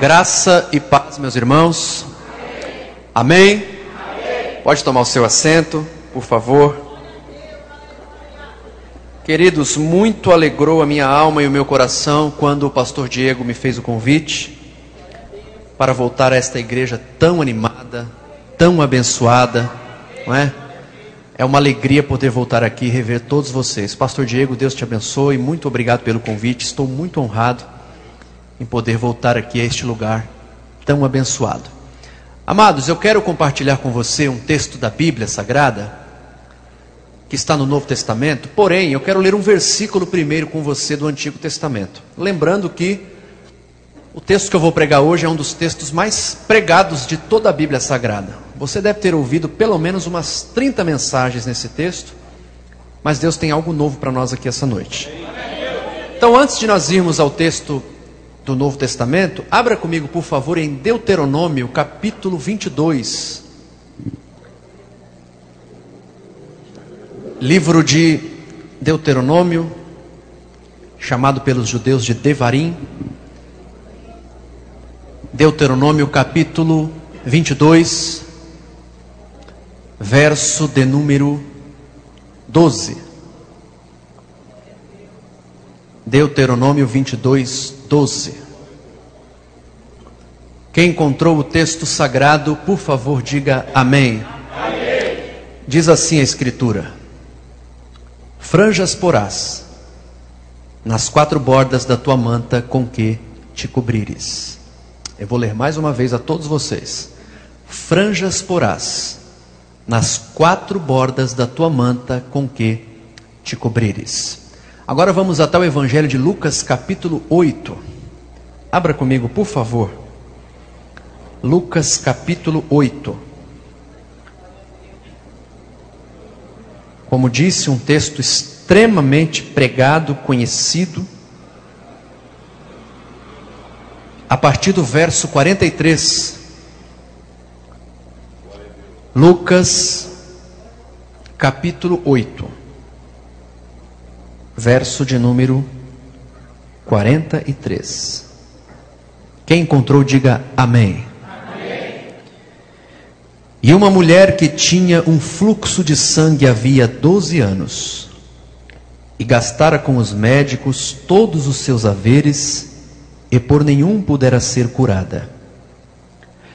Graça e paz, meus irmãos. Amém? Pode tomar o seu assento, por favor. Queridos, muito alegrou a minha alma e o meu coração quando o pastor Diego me fez o convite para voltar a esta igreja tão animada, tão abençoada, não é? É uma alegria poder voltar aqui e rever todos vocês. Pastor Diego, Deus te abençoe. Muito obrigado pelo convite. Estou muito honrado em poder voltar aqui a este lugar tão abençoado. Amados, eu quero compartilhar com você um texto da Bíblia Sagrada que está no Novo Testamento, porém, eu quero ler um versículo primeiro com você do Antigo Testamento. Lembrando que o texto que eu vou pregar hoje é um dos textos mais pregados de toda a Bíblia Sagrada. Você deve ter ouvido pelo menos umas 30 mensagens nesse texto, mas Deus tem algo novo para nós aqui essa noite. Então, antes de nós irmos ao texto do Novo Testamento, abra comigo, por favor, em Deuteronômio, capítulo 22. Livro de Deuteronômio, chamado pelos judeus de Devarim. Deuteronômio capítulo 22, verso de número 12. Deuteronômio 22, 12. Quem encontrou o texto sagrado, por favor, diga amém. amém. Diz assim a Escritura: Franjas porás nas quatro bordas da tua manta com que te cobrires. Eu vou ler mais uma vez a todos vocês. Franjas porás nas quatro bordas da tua manta com que te cobrires. Agora vamos até o Evangelho de Lucas, capítulo 8. Abra comigo, por favor. Lucas, capítulo 8. Como disse, um texto extremamente pregado, conhecido a partir do verso 43. Lucas, capítulo 8, verso de número 43. Quem encontrou, diga amém. E uma mulher que tinha um fluxo de sangue havia 12 anos, e gastara com os médicos todos os seus haveres, e por nenhum pudera ser curada.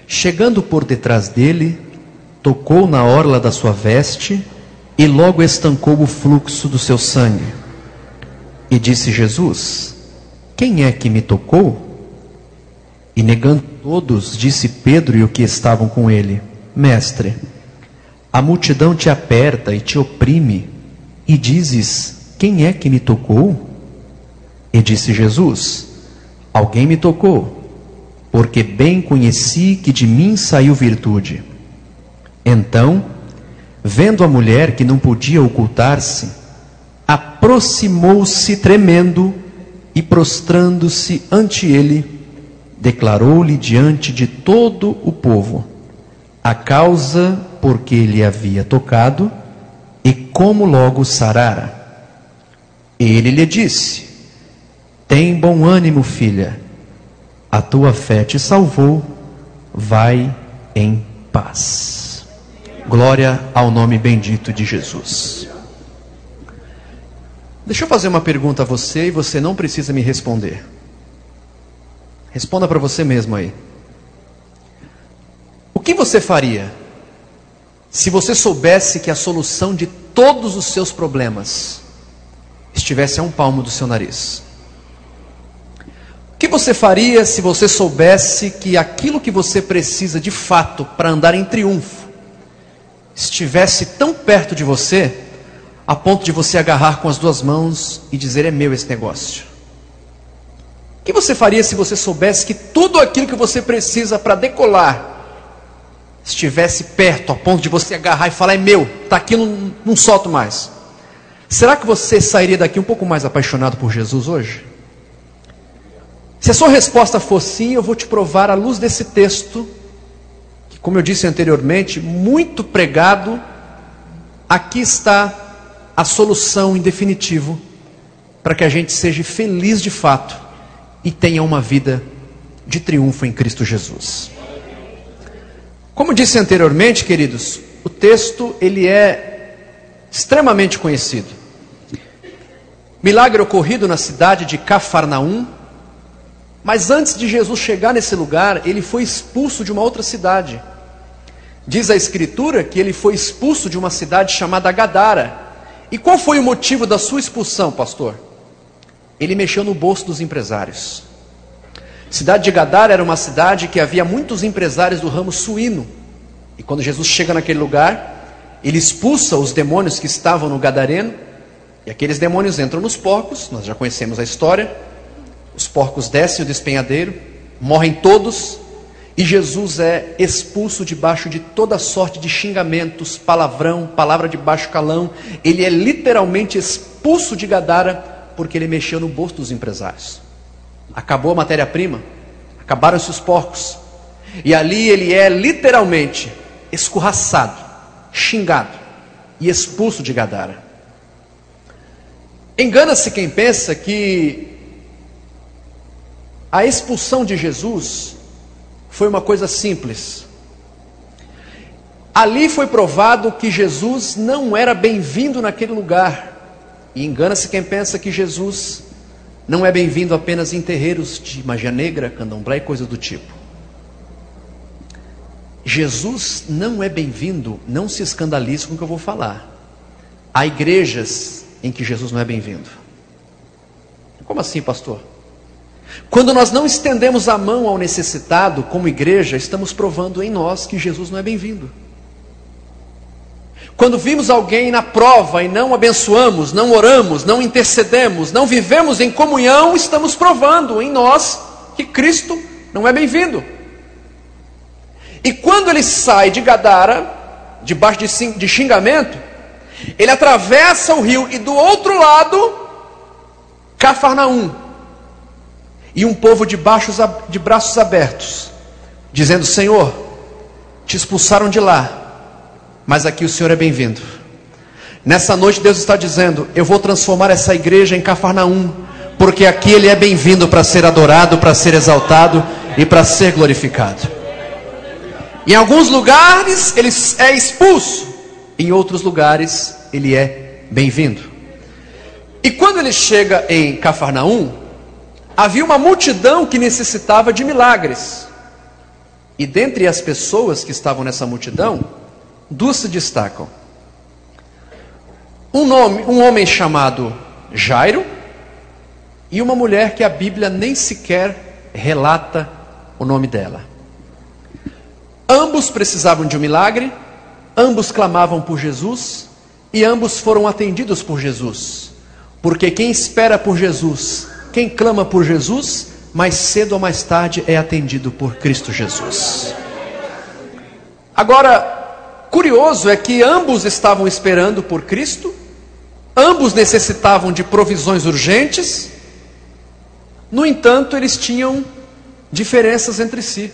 Chegando por detrás dele, tocou na orla da sua veste e logo estancou o fluxo do seu sangue. E disse Jesus: Quem é que me tocou? E negando todos, disse Pedro e o que estavam com ele: Mestre, a multidão te aperta e te oprime, e dizes: Quem é que me tocou? E disse Jesus: Alguém me tocou, porque bem conheci que de mim saiu virtude. Então, vendo a mulher que não podia ocultar-se, aproximou-se tremendo e prostrando-se ante ele, declarou-lhe diante de todo o povo a causa por que lhe havia tocado e como logo sarara. Ele lhe disse: tem bom ânimo, filha. A tua fé te salvou. Vai em paz. Glória ao nome bendito de Jesus. Deixa eu fazer uma pergunta a você e você não precisa me responder. Responda para você mesmo aí. O que você faria se você soubesse que a solução de todos os seus problemas estivesse a um palmo do seu nariz? O que você faria se você soubesse que aquilo que você precisa de fato para andar em triunfo estivesse tão perto de você, a ponto de você agarrar com as duas mãos e dizer: É meu esse negócio? O que você faria se você soubesse que tudo aquilo que você precisa para decolar estivesse perto, a ponto de você agarrar e falar: É meu, está aqui, não, não solto mais? Será que você sairia daqui um pouco mais apaixonado por Jesus hoje? Se a sua resposta for sim, eu vou te provar à luz desse texto, que, como eu disse anteriormente, muito pregado, aqui está a solução em definitivo para que a gente seja feliz de fato e tenha uma vida de triunfo em Cristo Jesus. Como disse anteriormente, queridos, o texto ele é extremamente conhecido. Milagre ocorrido na cidade de Cafarnaum, mas antes de Jesus chegar nesse lugar, ele foi expulso de uma outra cidade. Diz a Escritura que ele foi expulso de uma cidade chamada Gadara. E qual foi o motivo da sua expulsão, pastor? Ele mexeu no bolso dos empresários. Cidade de Gadara era uma cidade que havia muitos empresários do ramo suíno. E quando Jesus chega naquele lugar, ele expulsa os demônios que estavam no gadareno, e aqueles demônios entram nos porcos, nós já conhecemos a história. Os porcos descem o despenhadeiro, morrem todos, e Jesus é expulso debaixo de toda sorte de xingamentos, palavrão, palavra de baixo calão. Ele é literalmente expulso de Gadara porque ele mexeu no bolso dos empresários. Acabou a matéria-prima, acabaram-se os porcos. E ali ele é literalmente escorraçado, xingado e expulso de Gadara. Engana-se quem pensa que a expulsão de Jesus foi uma coisa simples. Ali foi provado que Jesus não era bem-vindo naquele lugar. E engana-se quem pensa que Jesus não é bem-vindo apenas em terreiros de magia negra, candomblé e coisa do tipo. Jesus não é bem-vindo, não se escandalize com o que eu vou falar. Há igrejas em que Jesus não é bem-vindo. Como assim, pastor? Quando nós não estendemos a mão ao necessitado como igreja, estamos provando em nós que Jesus não é bem-vindo. Quando vimos alguém na prova e não abençoamos, não oramos, não intercedemos, não vivemos em comunhão, estamos provando em nós que Cristo não é bem-vindo. E quando ele sai de Gadara, debaixo de xingamento, ele atravessa o rio e do outro lado, Cafarnaum. E um povo de, baixos, de braços abertos, dizendo: Senhor, te expulsaram de lá, mas aqui o Senhor é bem-vindo. Nessa noite, Deus está dizendo: Eu vou transformar essa igreja em Cafarnaum, porque aqui Ele é bem-vindo para ser adorado, para ser exaltado e para ser glorificado. Em alguns lugares ele é expulso, em outros lugares ele é bem-vindo. E quando ele chega em Cafarnaum, havia uma multidão que necessitava de milagres. E dentre as pessoas que estavam nessa multidão, duas se destacam. Um, nome, um homem chamado Jairo e uma mulher que a Bíblia nem sequer relata o nome dela. Ambos precisavam de um milagre, ambos clamavam por Jesus e ambos foram atendidos por Jesus. Porque quem espera por Jesus, quem clama por Jesus, mais cedo ou mais tarde é atendido por Cristo Jesus. Agora, curioso é que ambos estavam esperando por Cristo, ambos necessitavam de provisões urgentes, no entanto, eles tinham diferenças entre si.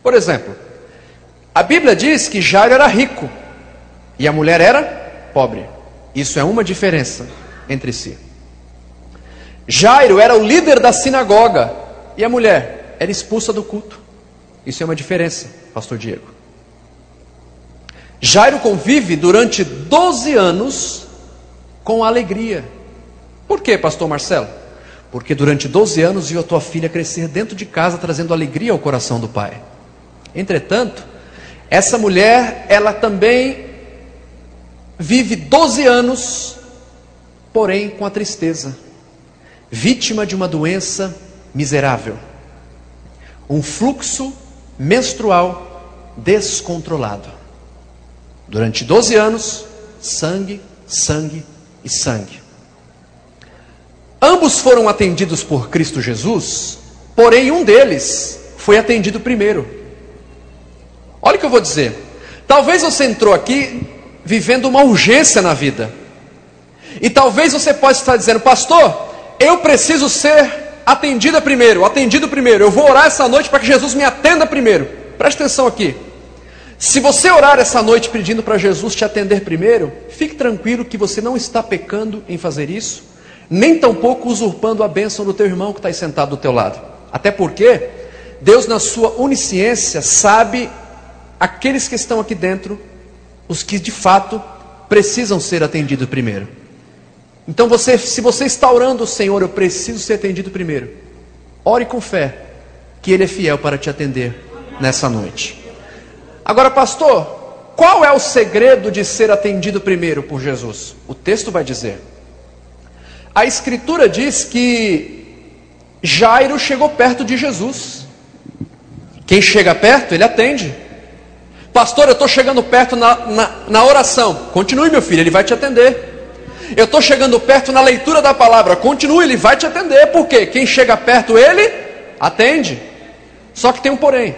Por exemplo, a Bíblia diz que Jairo era rico e a mulher era pobre. Isso é uma diferença entre si. Jairo era o líder da sinagoga e a mulher era expulsa do culto. Isso é uma diferença, pastor Diego. Jairo convive durante 12 anos com alegria. Por quê, pastor Marcelo? Porque durante 12 anos viu a tua filha crescer dentro de casa, trazendo alegria ao coração do pai. Entretanto, essa mulher, ela também vive 12 anos, porém com a tristeza, vítima de uma doença miserável, um fluxo menstrual descontrolado. Durante 12 anos, sangue, sangue e sangue. Ambos foram atendidos por Cristo Jesus, porém um deles foi atendido primeiro. Olha o que eu vou dizer. Talvez você entrou aqui vivendo uma urgência na vida. E talvez você possa estar dizendo, pastor, eu preciso ser atendida primeiro, atendido primeiro. Eu vou orar essa noite para que Jesus me atenda primeiro. Preste atenção aqui. Se você orar essa noite pedindo para Jesus te atender primeiro, fique tranquilo que você não está pecando em fazer isso, nem tampouco usurpando a bênção do teu irmão que está aí sentado do teu lado. Até porque Deus, na sua onisciência, sabe aqueles que estão aqui dentro, os que de fato precisam ser atendidos primeiro. Então, você, se você está orando, Senhor, eu preciso ser atendido primeiro. Ore com fé, que Ele é fiel para te atender nessa noite. Agora, pastor, qual é o segredo de ser atendido primeiro por Jesus? O texto vai dizer. A Escritura diz que Jairo chegou perto de Jesus. Quem chega perto, ele atende. Pastor, eu estou chegando perto na, na, na oração. Continue, meu filho, ele vai te atender. Eu estou chegando perto na leitura da palavra. Continue, ele vai te atender. Por quê? Quem chega perto, ele atende. Só que tem um porém.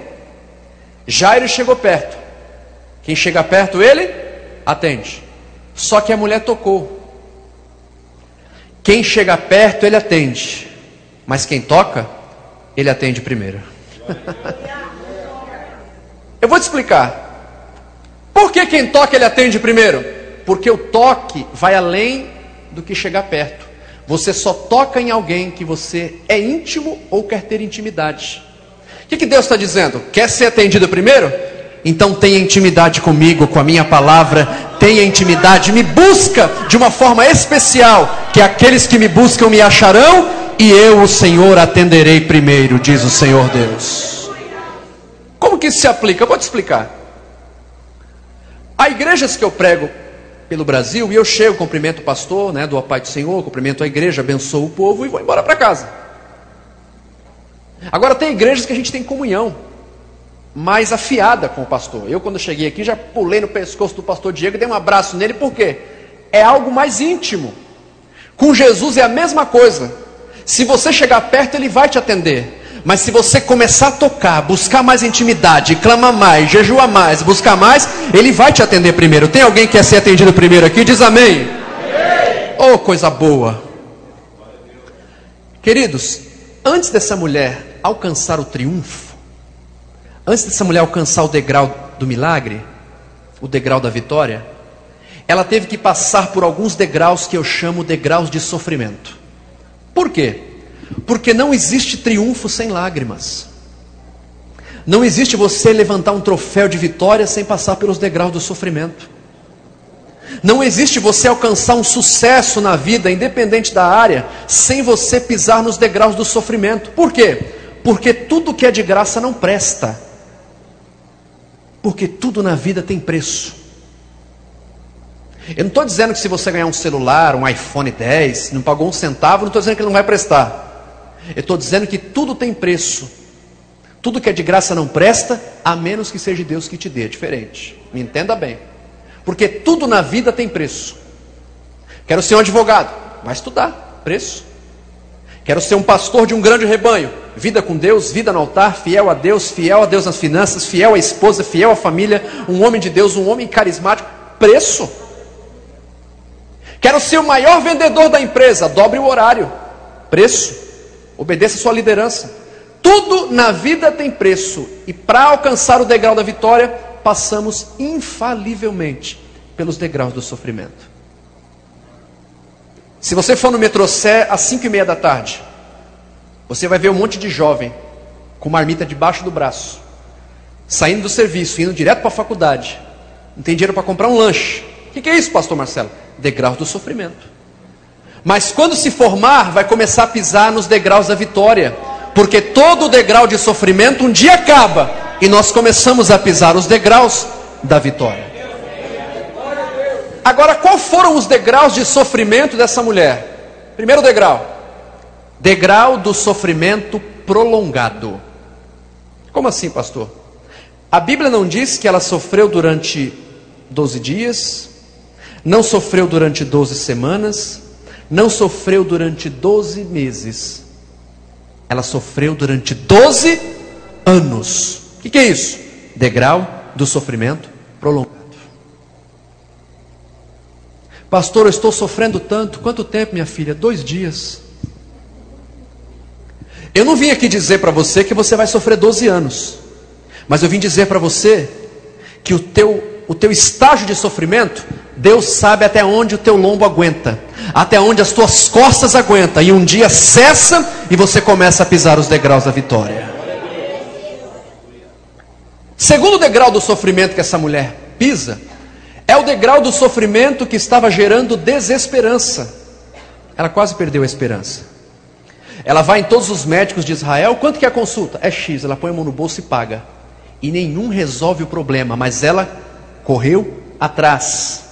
Jairo chegou perto. Quem chega perto, ele atende. Só que a mulher tocou. Quem chega perto, ele atende. Mas quem toca, ele atende primeiro. Eu vou te explicar. Por que quem toca ele atende primeiro? Porque o toque vai além do que chegar perto. Você só toca em alguém que você é íntimo ou quer ter intimidade. O que, que Deus está dizendo? Quer ser atendido primeiro? Então tenha intimidade comigo, com a minha palavra, tenha intimidade, me busca de uma forma especial, que aqueles que me buscam me acharão, e eu, o Senhor, atenderei primeiro, diz o Senhor Deus. Como que isso se aplica? Eu vou te explicar. Há igrejas que eu prego pelo Brasil e eu chego, cumprimento o pastor, né, do Pai do Senhor, cumprimento a igreja, abençoo o povo e vou embora para casa. Agora tem igrejas que a gente tem comunhão mais afiada com o pastor. Eu quando cheguei aqui já pulei no pescoço do pastor Diego dei um abraço nele, por quê? É algo mais íntimo. Com Jesus é a mesma coisa. Se você chegar perto, ele vai te atender. Mas se você começar a tocar, buscar mais intimidade, clamar mais, jejuar mais, buscar mais, ele vai te atender primeiro. Tem alguém que quer ser atendido primeiro aqui? Diz amém. amém. Oh, coisa boa. Queridos, antes dessa mulher alcançar o triunfo, antes dessa mulher alcançar o degrau do milagre, o degrau da vitória, ela teve que passar por alguns degraus que eu chamo degraus de sofrimento. Por quê? Porque não existe triunfo sem lágrimas. Não existe você levantar um troféu de vitória sem passar pelos degraus do sofrimento. Não existe você alcançar um sucesso na vida, independente da área, sem você pisar nos degraus do sofrimento. Por quê? Porque tudo que é de graça não presta. Porque tudo na vida tem preço. Eu não estou dizendo que se você ganhar um celular, um iPhone 10, não pagou um centavo, não estou dizendo que ele não vai prestar. Eu estou dizendo que tudo tem preço. Tudo que é de graça não presta, a menos que seja Deus que te dê. É diferente. Me entenda bem. Porque tudo na vida tem preço. Quero ser um advogado. Vai estudar. Preço. Quero ser um pastor de um grande rebanho. Vida com Deus, vida no altar, fiel a Deus, fiel a Deus nas finanças, fiel à esposa, fiel à família, um homem de Deus, um homem carismático. Preço. Quero ser o maior vendedor da empresa. Dobre o horário. Preço. Obedeça sua liderança. Tudo na vida tem preço, e para alcançar o degrau da vitória, passamos infalivelmente pelos degraus do sofrimento. Se você for no metrocé às 5 e meia da tarde, você vai ver um monte de jovem com marmita debaixo do braço, saindo do serviço, indo direto para a faculdade, não tem dinheiro para comprar um lanche. O que, que é isso, pastor Marcelo? Degrau do sofrimento. Mas quando se formar, vai começar a pisar nos degraus da vitória, porque todo degrau de sofrimento um dia acaba e nós começamos a pisar os degraus da vitória. Agora, qual foram os degraus de sofrimento dessa mulher? Primeiro degrau, degrau do sofrimento prolongado. Como assim, pastor? A Bíblia não diz que ela sofreu durante 12 dias, não sofreu durante 12 semanas, não sofreu durante 12 meses, ela sofreu durante 12 anos. O que, que é isso? Degrau do sofrimento prolongado. Pastor, eu estou sofrendo tanto. Quanto tempo, minha filha? Dois dias. Eu não vim aqui dizer para você que você vai sofrer 12 anos, mas eu vim dizer para você que o teu, o teu estágio de sofrimento Deus sabe até onde o teu lombo aguenta, até onde as tuas costas aguentam, e um dia cessa e você começa a pisar os degraus da vitória. Segundo degrau do sofrimento que essa mulher pisa, é o degrau do sofrimento que estava gerando desesperança. Ela quase perdeu a esperança. Ela vai em todos os médicos de Israel, quanto que é a consulta? É X, ela põe a mão no bolso e paga. E nenhum resolve o problema, mas ela correu atrás.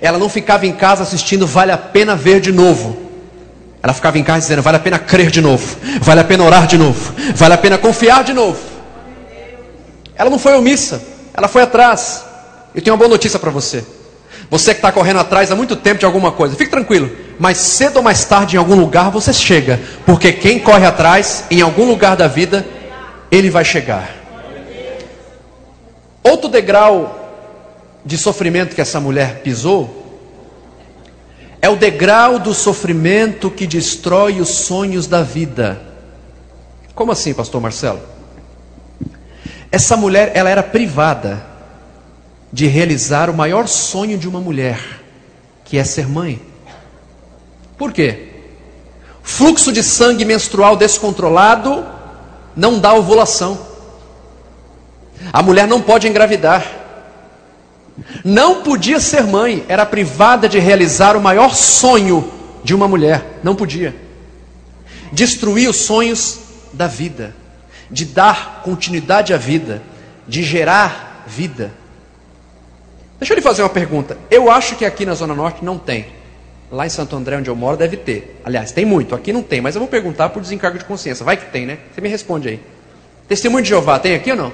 Ela não ficava em casa assistindo Vale a Pena Ver de novo. Ela ficava em casa dizendo: Vale a pena crer de novo, vale a pena orar de novo, vale a pena confiar de novo. Ela não foi omissa, ela foi atrás. Eu tenho uma boa notícia para você. Você que está correndo atrás há muito tempo de alguma coisa, fique tranquilo. Mais cedo ou mais tarde, em algum lugar você chega. Porque quem corre atrás, em algum lugar da vida, ele vai chegar. Outro degrau de sofrimento que essa mulher pisou é o degrau do sofrimento que destrói os sonhos da vida. Como assim, pastor Marcelo? Essa mulher, ela era privada de realizar o maior sonho de uma mulher, que é ser mãe. Por quê? Fluxo de sangue menstrual descontrolado não dá ovulação. A mulher não pode engravidar. Não podia ser mãe, era privada de realizar o maior sonho de uma mulher. Não podia. Destruir os sonhos da vida de dar continuidade à vida, de gerar vida. Deixa eu lhe fazer uma pergunta. Eu acho que aqui na Zona Norte não tem. Lá em Santo André, onde eu moro, deve ter. Aliás, tem muito. Aqui não tem, mas eu vou perguntar por desencargo de consciência. Vai que tem, né? Você me responde aí. Testemunho de Jeová tem aqui ou não?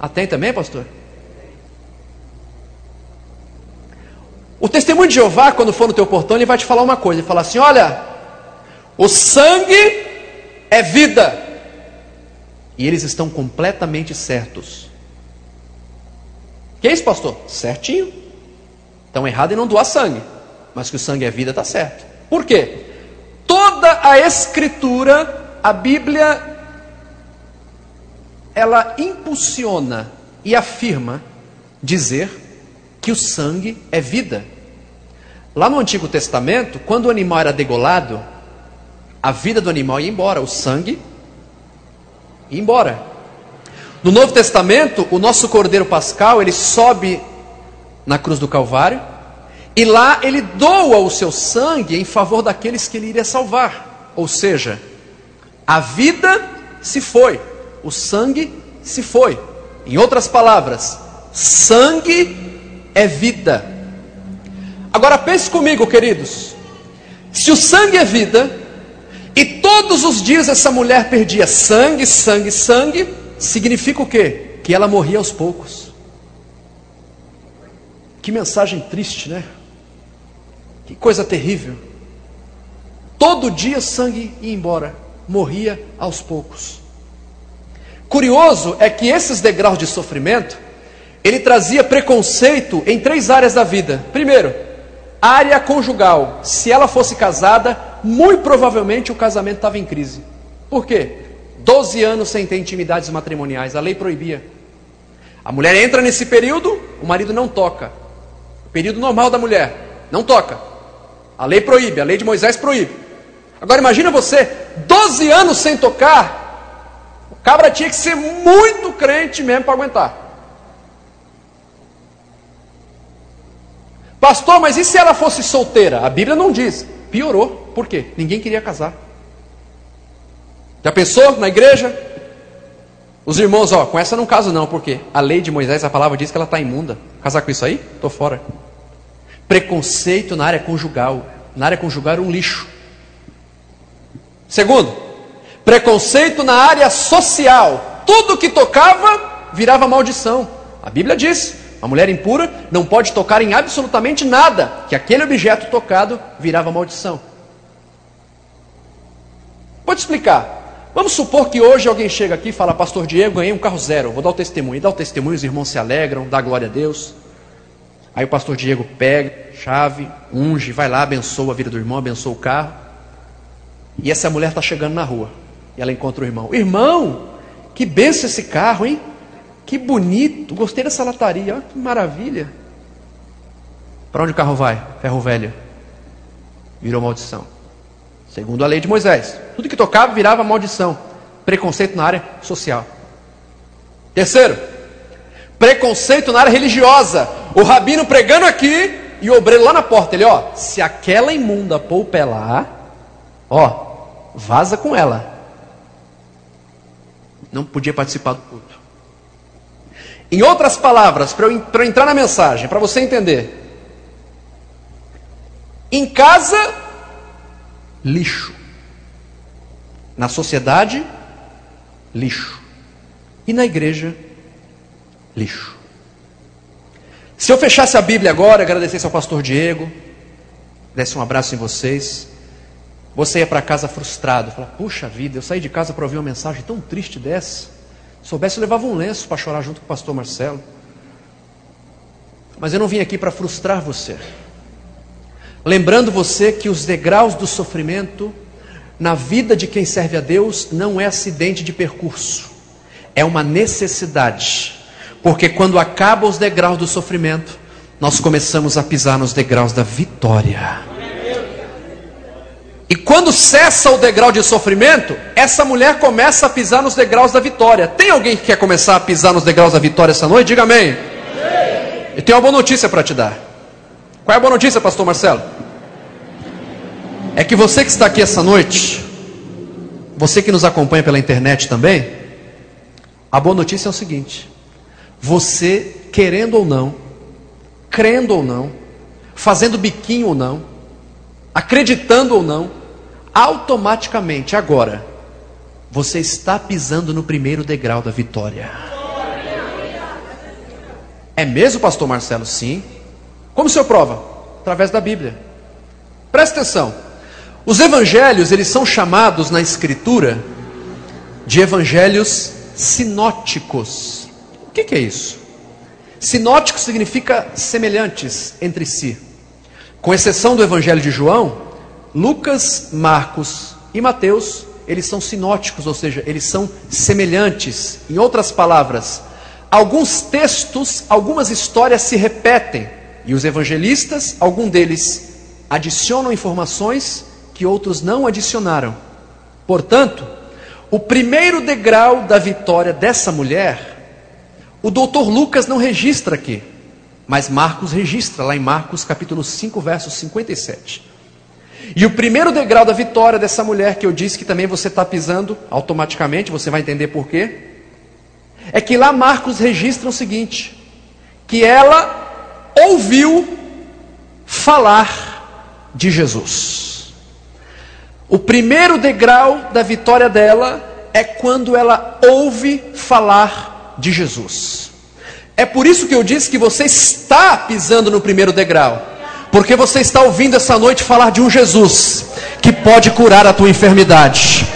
Ah, tem também, pastor? O testemunho de Jeová, quando for no teu portão, ele vai te falar uma coisa. Ele fala assim: olha, o sangue é vida. E eles estão completamente certos. Que é isso, pastor? Certinho. Estão errados em não doar sangue. Mas que o sangue é vida, está certo. Por quê? Toda a escritura, a Bíblia, ela impulsiona e afirma dizer que o sangue é vida. Lá no Antigo Testamento, quando o animal era degolado, a vida do animal ia embora, o sangue ir embora. No Novo Testamento, o nosso Cordeiro Pascal, ele sobe na cruz do Calvário e lá ele doa o seu sangue em favor daqueles que ele iria salvar. Ou seja, a vida se foi, o sangue se foi. Em outras palavras, sangue é vida. Agora pense comigo, queridos. Se o sangue é vida, e todos os dias essa mulher perdia sangue, sangue, sangue. Significa o quê? Que ela morria aos poucos. Que mensagem triste, né? Que coisa terrível. Todo dia sangue ia embora, morria aos poucos. Curioso é que esses degraus de sofrimento, ele trazia preconceito em três áreas da vida. Primeiro, área conjugal. Se ela fosse casada, muito provavelmente o casamento estava em crise. Por quê? Doze anos sem ter intimidades matrimoniais, a lei proibia. A mulher entra nesse período, o marido não toca. O período normal da mulher, não toca. A lei proíbe, a lei de Moisés proíbe. Agora imagina você, 12 anos sem tocar, o cabra tinha que ser muito crente mesmo para aguentar. Pastor, mas e se ela fosse solteira? A Bíblia não diz. Piorou. Por quê? Ninguém queria casar. Já pensou na igreja? Os irmãos, ó, com essa não caso não, porque a lei de Moisés, a palavra diz que ela está imunda. Casar com isso aí? Estou fora. Preconceito na área conjugal. Na área conjugal era um lixo. Segundo, preconceito na área social. Tudo que tocava virava maldição. A Bíblia diz: a mulher impura não pode tocar em absolutamente nada, que aquele objeto tocado virava maldição. Te explicar. Vamos supor que hoje alguém chega aqui e fala, Pastor Diego, ganhei um carro zero, vou dar o testemunho. E dá o testemunho, os irmãos se alegram, dá glória a Deus. Aí o pastor Diego pega, chave, unge, vai lá, abençoa a vida do irmão, abençoa o carro. E essa mulher está chegando na rua. E ela encontra o irmão. Irmão, que benção esse carro, hein? Que bonito, gostei dessa lataria, olha que maravilha. Para onde o carro vai? Ferro velho. Virou maldição. Segundo a lei de Moisés. Tudo que tocava virava maldição. Preconceito na área social. Terceiro, preconceito na área religiosa. O rabino pregando aqui e o obreiro lá na porta. Ele, ó, se aquela imunda pôr o pé lá, ó, vaza com ela. Não podia participar do culto. Em outras palavras, para eu, eu entrar na mensagem, para você entender. Em casa, lixo. Na sociedade, lixo. E na igreja, lixo. Se eu fechasse a Bíblia agora, agradecesse ao pastor Diego, desse um abraço em vocês, você ia para casa frustrado, falar: Puxa vida, eu saí de casa para ouvir uma mensagem tão triste dessa. Se soubesse, eu levava um lenço para chorar junto com o pastor Marcelo. Mas eu não vim aqui para frustrar você. Lembrando você que os degraus do sofrimento na vida de quem serve a Deus não é acidente de percurso, é uma necessidade. Porque quando acabam os degraus do sofrimento, nós começamos a pisar nos degraus da vitória. E quando cessa o degrau de sofrimento, essa mulher começa a pisar nos degraus da vitória. Tem alguém que quer começar a pisar nos degraus da vitória essa noite? Diga amém. amém. Eu tenho uma boa notícia para te dar. Qual é a boa notícia, pastor Marcelo? É que você que está aqui essa noite, você que nos acompanha pela internet também, a boa notícia é o seguinte: você, querendo ou não, crendo ou não, fazendo biquinho ou não, acreditando ou não, automaticamente agora, você está pisando no primeiro degrau da vitória. É mesmo, pastor Marcelo? Sim. Como o senhor prova? Através da Bíblia. Presta atenção. Os evangelhos, eles são chamados na escritura de evangelhos sinóticos que, que é isso? Sinótico significa semelhantes entre si. Com exceção do Evangelho de João, Lucas, Marcos e Mateus, eles são sinóticos, ou seja, eles são semelhantes. Em outras palavras, alguns textos, algumas histórias se repetem, e os evangelistas, algum deles adicionam informações que outros não adicionaram. Portanto, o primeiro degrau da vitória dessa mulher o doutor Lucas não registra aqui, mas Marcos registra, lá em Marcos capítulo 5, verso 57. E o primeiro degrau da vitória dessa mulher, que eu disse que também você está pisando automaticamente, você vai entender por quê, é que lá Marcos registra o seguinte: que ela ouviu falar de Jesus. O primeiro degrau da vitória dela é quando ela ouve falar de Jesus. É por isso que eu disse que você está pisando no primeiro degrau. Porque você está ouvindo essa noite falar de um Jesus que pode curar a tua enfermidade.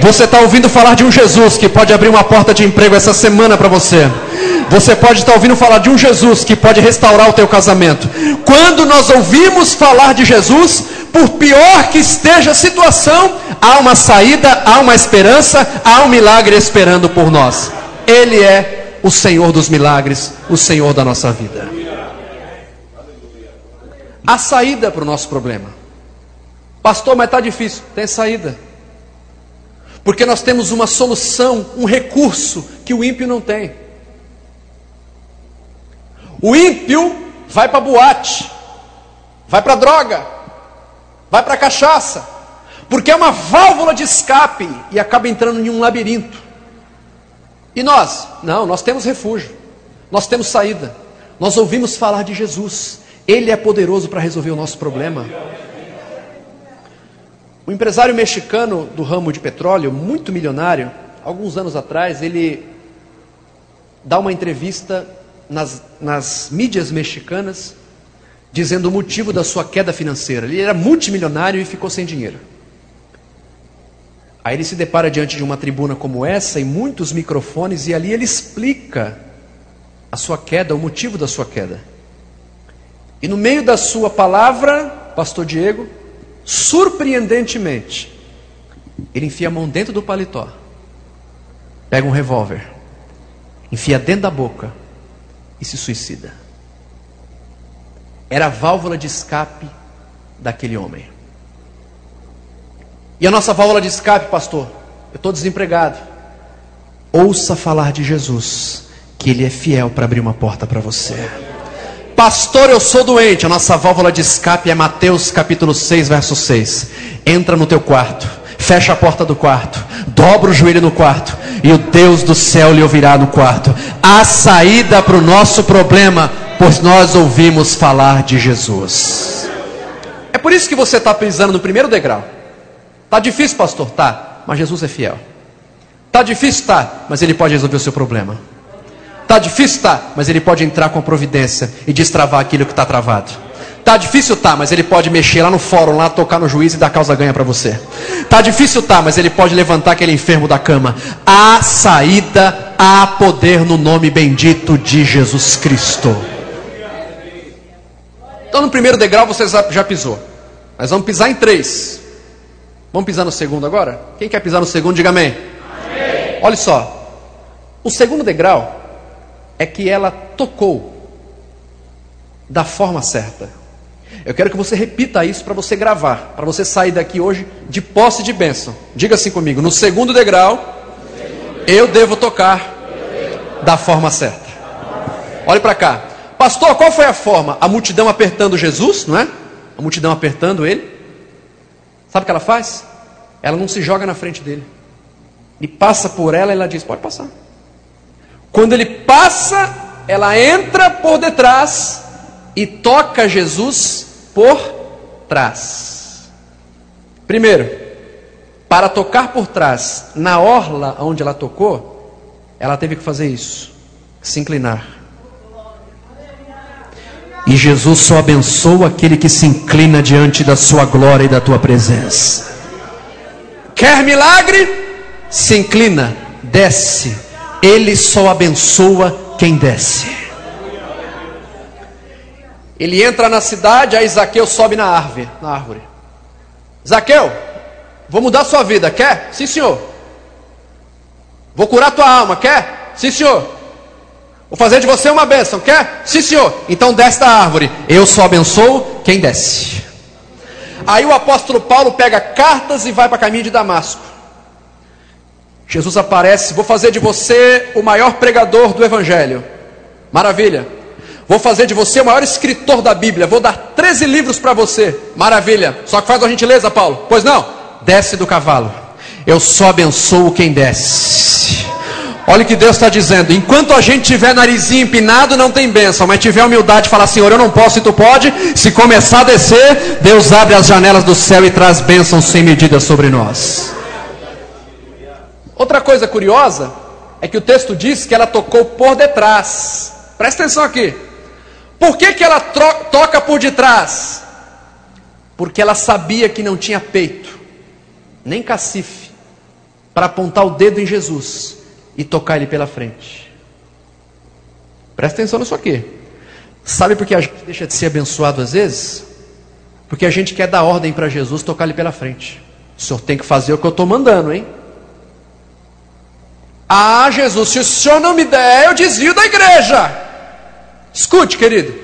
Você está ouvindo falar de um Jesus que pode abrir uma porta de emprego essa semana para você. Você pode estar ouvindo falar de um Jesus que pode restaurar o teu casamento. Quando nós ouvimos falar de Jesus, por pior que esteja a situação, há uma saída, há uma esperança, há um milagre esperando por nós. Ele é o Senhor dos milagres, o Senhor da nossa vida. Há saída para o nosso problema. Pastor, mas está difícil. Tem saída. Porque nós temos uma solução, um recurso que o ímpio não tem. O ímpio vai para boate, vai para droga, vai para cachaça, porque é uma válvula de escape e acaba entrando em um labirinto. E nós? Não, nós temos refúgio, nós temos saída. Nós ouvimos falar de Jesus, Ele é poderoso para resolver o nosso problema. O empresário mexicano do ramo de petróleo, muito milionário, alguns anos atrás, ele dá uma entrevista nas, nas mídias mexicanas, dizendo o motivo da sua queda financeira. Ele era multimilionário e ficou sem dinheiro. Aí ele se depara diante de uma tribuna como essa e muitos microfones, e ali ele explica a sua queda, o motivo da sua queda. E no meio da sua palavra, Pastor Diego, surpreendentemente, ele enfia a mão dentro do paletó, pega um revólver, enfia dentro da boca e se suicida. era a válvula de escape daquele homem. E a nossa válvula de escape, pastor? Eu estou desempregado. Ouça falar de Jesus, que Ele é fiel para abrir uma porta para você. Pastor, eu sou doente. A nossa válvula de escape é Mateus capítulo 6, verso 6. Entra no teu quarto, fecha a porta do quarto, dobra o joelho no quarto, e o Deus do céu lhe ouvirá no quarto. Há saída para o nosso problema, pois nós ouvimos falar de Jesus. É por isso que você está pisando no primeiro degrau. Tá difícil, pastor? Tá, mas Jesus é fiel. Tá difícil, tá, mas Ele pode resolver o seu problema. Tá difícil, tá, mas Ele pode entrar com a providência e destravar aquilo que está travado. Tá difícil, tá, mas ele pode mexer lá no fórum, lá tocar no juiz e dar causa ganha para você. Tá difícil, tá, mas ele pode levantar aquele enfermo da cama. Há saída, há poder no nome bendito de Jesus Cristo. Então no primeiro degrau você já pisou. Mas vamos pisar em três. Vamos pisar no segundo agora? Quem quer pisar no segundo, diga amém. amém. Olha só. O segundo degrau é que ela tocou da forma certa. Eu quero que você repita isso para você gravar, para você sair daqui hoje de posse de bênção. Diga assim comigo: no segundo degrau, eu devo tocar da forma certa. Olhe para cá, pastor, qual foi a forma? A multidão apertando Jesus, não é? A multidão apertando ele. Sabe o que ela faz? Ela não se joga na frente dele. E passa por ela e ela diz: pode passar. Quando ele passa, ela entra por detrás e toca Jesus por trás. Primeiro, para tocar por trás, na orla onde ela tocou, ela teve que fazer isso, se inclinar. E Jesus só abençoa aquele que se inclina diante da sua glória e da tua presença. Quer milagre? Se inclina, desce. Ele só abençoa quem desce. Ele entra na cidade, aí Zaqueu sobe na árvore, na árvore. Zaqueu, vou mudar sua vida, quer? Sim, senhor. Vou curar tua alma, quer? Sim, senhor. Vou fazer de você uma bênção, quer? Sim, senhor. Então desce da árvore. Eu só abençoo quem desce. Aí o apóstolo Paulo pega cartas e vai para caminho de Damasco. Jesus aparece, vou fazer de você o maior pregador do evangelho. Maravilha. Vou fazer de você o maior escritor da Bíblia. Vou dar 13 livros para você. Maravilha. Só que faz uma gentileza, Paulo. Pois não? Desce do cavalo. Eu só abençoo quem desce. Olha o que Deus está dizendo. Enquanto a gente tiver narizinho empinado, não tem bênção. Mas tiver humildade, falar, Senhor, eu não posso e tu pode. Se começar a descer, Deus abre as janelas do céu e traz bênçãos sem medida sobre nós. Outra coisa curiosa é que o texto diz que ela tocou por detrás. Presta atenção aqui. Por que, que ela toca por detrás? Porque ela sabia que não tinha peito, nem cacife, para apontar o dedo em Jesus e tocar ele pela frente. Presta atenção nisso aqui. Sabe por que a gente deixa de ser abençoado às vezes? Porque a gente quer dar ordem para Jesus tocar ele pela frente. O senhor tem que fazer o que eu estou mandando, hein? Ah, Jesus, se o senhor não me der, eu desvio da igreja. Escute, querido.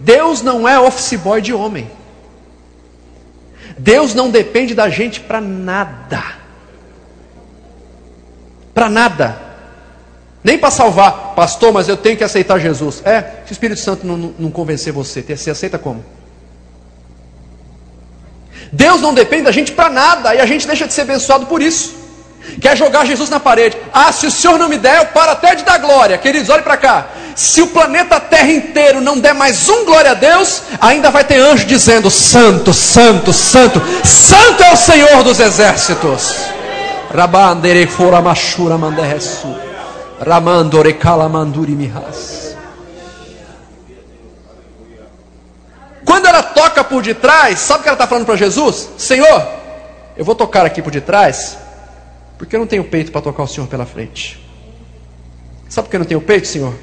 Deus não é office boy de homem. Deus não depende da gente para nada. Para nada. Nem para salvar. Pastor, mas eu tenho que aceitar Jesus. É, se o Espírito Santo não, não, não convencer você, você aceita como? Deus não depende da gente para nada. E a gente deixa de ser abençoado por isso. Quer jogar Jesus na parede. Ah, se o Senhor não me der, eu paro até de dar glória. Queridos, olhe para cá. Se o planeta Terra inteiro não der mais um glória a Deus, ainda vai ter anjo dizendo: Santo, Santo, Santo, Santo é o Senhor dos exércitos. Quando ela toca por detrás, sabe o que ela está falando para Jesus? Senhor, eu vou tocar aqui por detrás, porque eu não tenho peito para tocar o Senhor pela frente. Sabe por que eu não tenho peito, Senhor?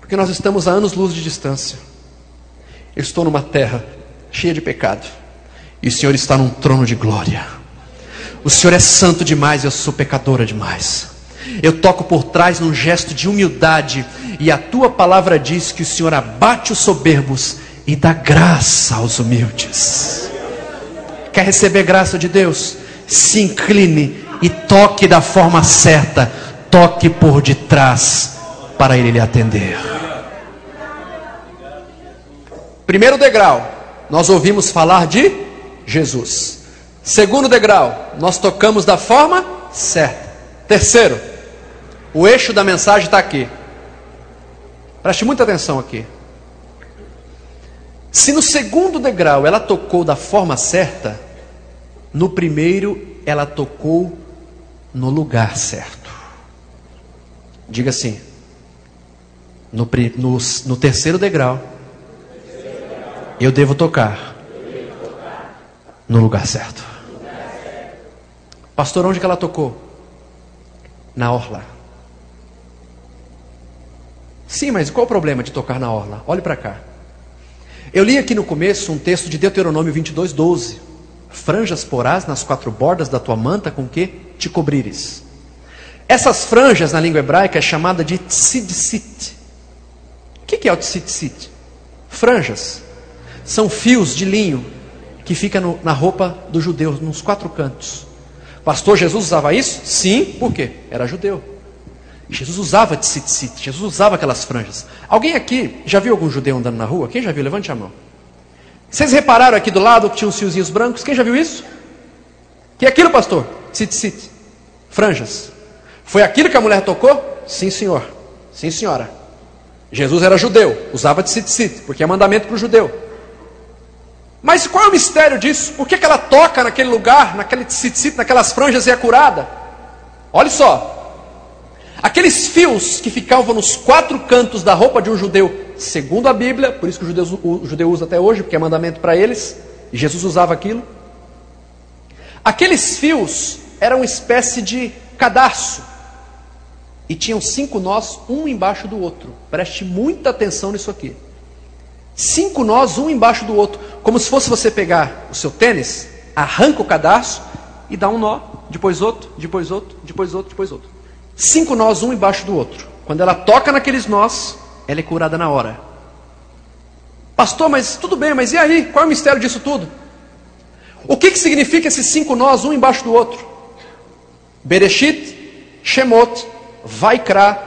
Porque nós estamos a anos-luz de distância. Eu estou numa terra cheia de pecado. E o Senhor está num trono de glória. O Senhor é santo demais e eu sou pecadora demais. Eu toco por trás num gesto de humildade, e a tua palavra diz que o Senhor abate os soberbos e dá graça aos humildes. Quer receber graça de Deus? Se incline e toque da forma certa, toque por detrás para ele lhe atender. Primeiro degrau, nós ouvimos falar de Jesus. Segundo degrau, nós tocamos da forma certa. Terceiro, o eixo da mensagem está aqui. Preste muita atenção aqui. Se no segundo degrau ela tocou da forma certa, no primeiro ela tocou no lugar certo. Diga assim: no, no, no terceiro degrau, eu devo tocar no lugar certo. Pastor, onde que ela tocou? Na orla. Sim, mas qual o problema de tocar na orla? Olhe para cá. Eu li aqui no começo um texto de Deuteronômio 22, 12. Franjas porás nas quatro bordas da tua manta com que te cobrires. Essas franjas na língua hebraica é chamada de tzidsit. O que é o tzidsit? Franjas. São fios de linho que fica no, na roupa do judeu, nos quatro cantos. Pastor Jesus usava isso? Sim, por quê? Era judeu. Jesus usava tzitzitzit, Jesus usava aquelas franjas. Alguém aqui já viu algum judeu andando na rua? Quem já viu? Levante a mão. Vocês repararam aqui do lado que tinha uns fiozinhos brancos? Quem já viu isso? Que é aquilo, pastor? Tzitzit. Franjas. Foi aquilo que a mulher tocou? Sim, senhor. Sim, senhora. Jesus era judeu, usava tzitzit, porque é mandamento para o judeu. Mas qual é o mistério disso? Por que, que ela toca naquele lugar, naquele tzitzit, naquelas franjas e é curada? Olha só, Aqueles fios que ficavam nos quatro cantos da roupa de um judeu, segundo a Bíblia, por isso que o judeu, o judeu usa até hoje, porque é mandamento para eles, e Jesus usava aquilo. Aqueles fios eram uma espécie de cadarço, e tinham cinco nós, um embaixo do outro. Preste muita atenção nisso aqui. Cinco nós, um embaixo do outro, como se fosse você pegar o seu tênis, arranca o cadarço e dá um nó, depois outro, depois outro, depois outro, depois outro cinco nós um embaixo do outro. Quando ela toca naqueles nós, ela é curada na hora. Pastor, mas tudo bem, mas e aí? Qual é o mistério disso tudo? O que, que significa esses cinco nós, um embaixo do outro? Bereshit, Shemot, Vaikra,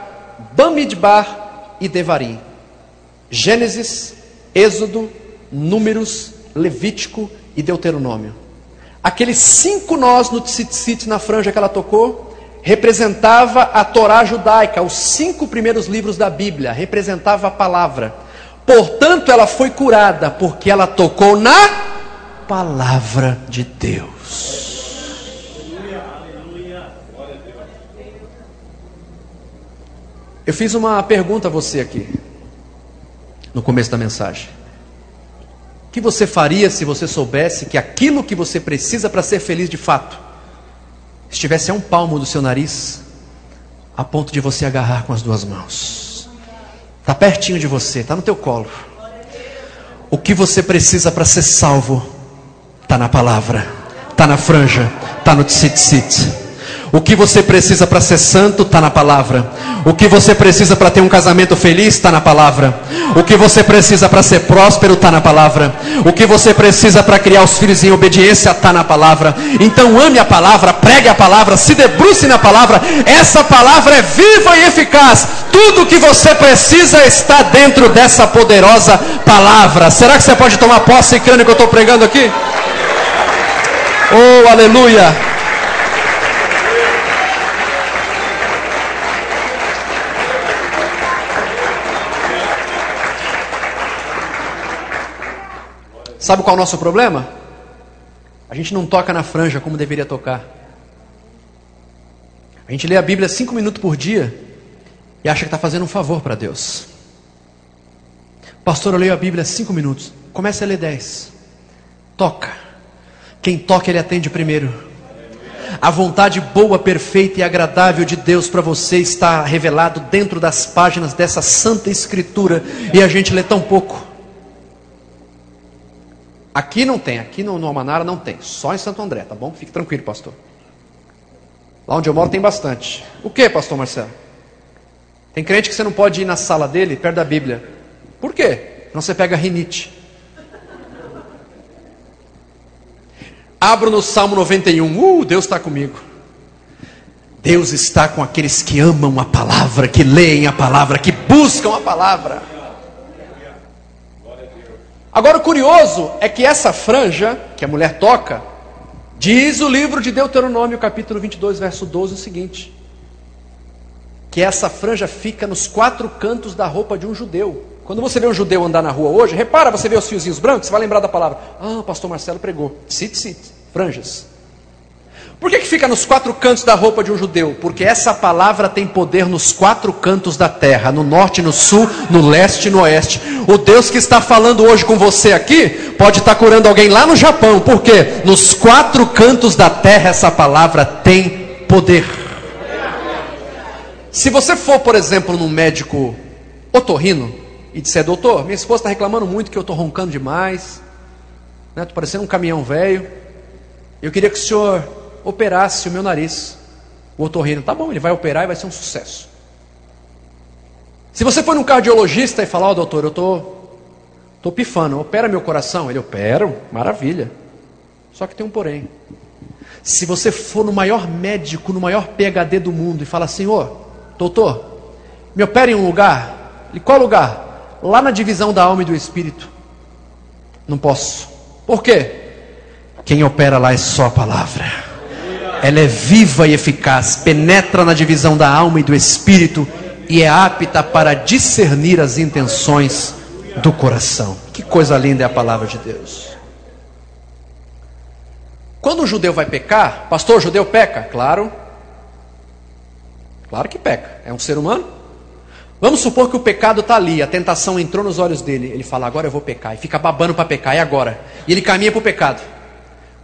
Bamidbar e Devarim. Gênesis, Êxodo, Números, Levítico e Deuteronômio. Aqueles cinco nós no tzitzit na franja que ela tocou, representava a Torá judaica, os cinco primeiros livros da Bíblia, representava a palavra. Portanto, ela foi curada, porque ela tocou na palavra de Deus. Eu fiz uma pergunta a você aqui, no começo da mensagem. O que você faria se você soubesse que aquilo que você precisa para ser feliz de fato estivesse a um palmo do seu nariz, a ponto de você agarrar com as duas mãos. Está pertinho de você, está no teu colo. O que você precisa para ser salvo está na palavra, está na franja, está no tzitzit. O que você precisa para ser santo está na palavra. O que você precisa para ter um casamento feliz está na palavra. O que você precisa para ser próspero está na palavra. O que você precisa para criar os filhos em obediência está na palavra. Então ame a palavra, pregue a palavra, se debruce na palavra. Essa palavra é viva e eficaz. Tudo o que você precisa está dentro dessa poderosa palavra. Será que você pode tomar posse e crer no que eu estou pregando aqui? Oh, aleluia! Sabe qual é o nosso problema? A gente não toca na franja como deveria tocar. A gente lê a Bíblia cinco minutos por dia e acha que está fazendo um favor para Deus. Pastor, eu leio a Bíblia cinco minutos. Comece a ler dez. Toca. Quem toca, ele atende primeiro. A vontade boa, perfeita e agradável de Deus para você está revelado dentro das páginas dessa santa escritura e a gente lê tão pouco. Aqui não tem, aqui no, no Almanara não tem, só em Santo André, tá bom? Fique tranquilo, pastor. Lá onde eu moro tem bastante. O que, pastor Marcelo? Tem crente que você não pode ir na sala dele, perto da Bíblia. Por quê? Não você pega rinite. Abro no Salmo 91. Uh, Deus está comigo. Deus está com aqueles que amam a palavra, que leem a palavra, que buscam a palavra. Agora, o curioso é que essa franja que a mulher toca, diz o livro de Deuteronômio, capítulo 22, verso 12, o seguinte: que essa franja fica nos quatro cantos da roupa de um judeu. Quando você vê um judeu andar na rua hoje, repara, você vê os fiozinhos brancos, você vai lembrar da palavra. Ah, o pastor Marcelo pregou. Sit, sit, franjas. Por que, que fica nos quatro cantos da roupa de um judeu? Porque essa palavra tem poder nos quatro cantos da terra, no norte, no sul, no leste e no oeste. O Deus que está falando hoje com você aqui pode estar curando alguém lá no Japão, porque nos quatro cantos da terra essa palavra tem poder. Se você for, por exemplo, num médico otorrino e disser, doutor, minha esposa está reclamando muito que eu estou roncando demais, estou né, parecendo um caminhão velho, eu queria que o senhor operasse o meu nariz. O otorrino, tá bom, ele vai operar e vai ser um sucesso. Se você for num cardiologista e falar, ó oh, doutor, eu tô, tô pifando, opera meu coração, ele opera, maravilha. Só que tem um porém. Se você for no maior médico, no maior PhD do mundo e falar assim, ô, doutor, me opera em um lugar, e qual lugar? Lá na divisão da alma e do espírito. Não posso. Por quê? Quem opera lá é só a palavra ela é viva e eficaz, penetra na divisão da alma e do espírito e é apta para discernir as intenções do coração. Que coisa linda é a palavra de Deus. Quando um judeu vai pecar, pastor, o judeu peca? Claro. Claro que peca. É um ser humano. Vamos supor que o pecado está ali, a tentação entrou nos olhos dele. Ele fala, agora eu vou pecar. E fica babando para pecar, e agora? E ele caminha para o pecado.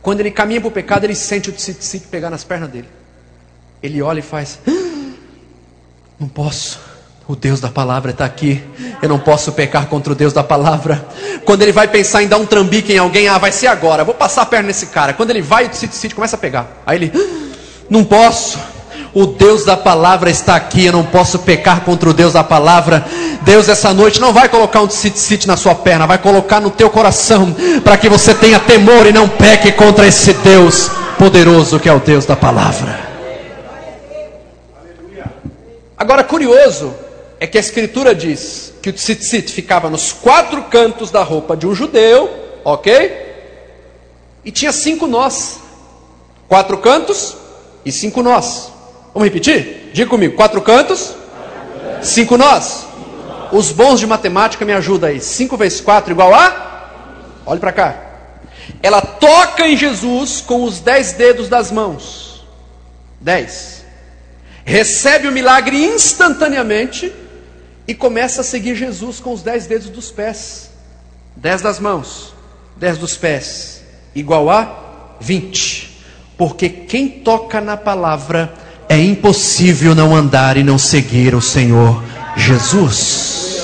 Quando ele caminha para o pecado, ele sente o tzitzit pegar nas pernas dele. Ele olha e faz: ah, Não posso. O Deus da palavra está aqui. Eu não posso pecar contra o Deus da palavra. Quando ele vai pensar em dar um trambique em alguém, ah, vai ser agora. Vou passar a perna nesse cara. Quando ele vai, o tzitzit começa a pegar. Aí ele: ah, Não posso. O Deus da palavra está aqui. Eu não posso pecar contra o Deus da palavra. Deus, essa noite, não vai colocar um sit-sit na sua perna, vai colocar no teu coração, para que você tenha temor e não peque contra esse Deus poderoso que é o Deus da palavra. Agora, curioso é que a Escritura diz que o tzitzit ficava nos quatro cantos da roupa de um judeu, ok? E tinha cinco nós. Quatro cantos e cinco nós. Vamos repetir? Diga comigo: quatro cantos, cinco nós. Os bons de matemática me ajudam aí. 5 vezes 4 igual a? Olhe para cá. Ela toca em Jesus com os dez dedos das mãos. 10. Recebe o milagre instantaneamente e começa a seguir Jesus com os dez dedos dos pés. 10 das mãos, 10 dos pés, igual a 20. Porque quem toca na palavra é impossível não andar e não seguir o Senhor Jesus.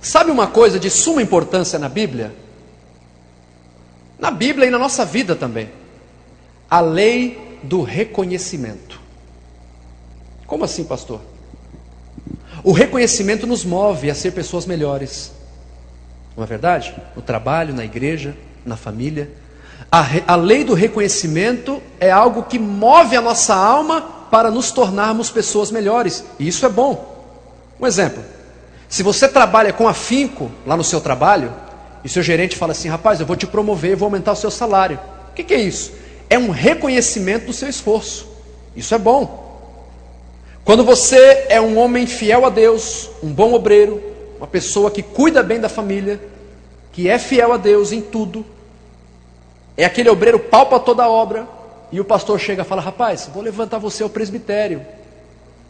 Sabe uma coisa de suma importância na Bíblia? Na Bíblia e na nossa vida também. A lei do reconhecimento. Como assim, pastor? O reconhecimento nos move a ser pessoas melhores. Não é verdade? No trabalho, na igreja, na família. A, a lei do reconhecimento é algo que move a nossa alma para nos tornarmos pessoas melhores. E isso é bom. Um exemplo: se você trabalha com afinco lá no seu trabalho, e seu gerente fala assim: rapaz, eu vou te promover, vou aumentar o seu salário. O que, que é isso? É um reconhecimento do seu esforço. Isso é bom. Quando você é um homem fiel a Deus, um bom obreiro, uma pessoa que cuida bem da família, que é fiel a Deus em tudo, é aquele obreiro palpa toda a obra e o pastor chega e fala: Rapaz, vou levantar você ao presbitério,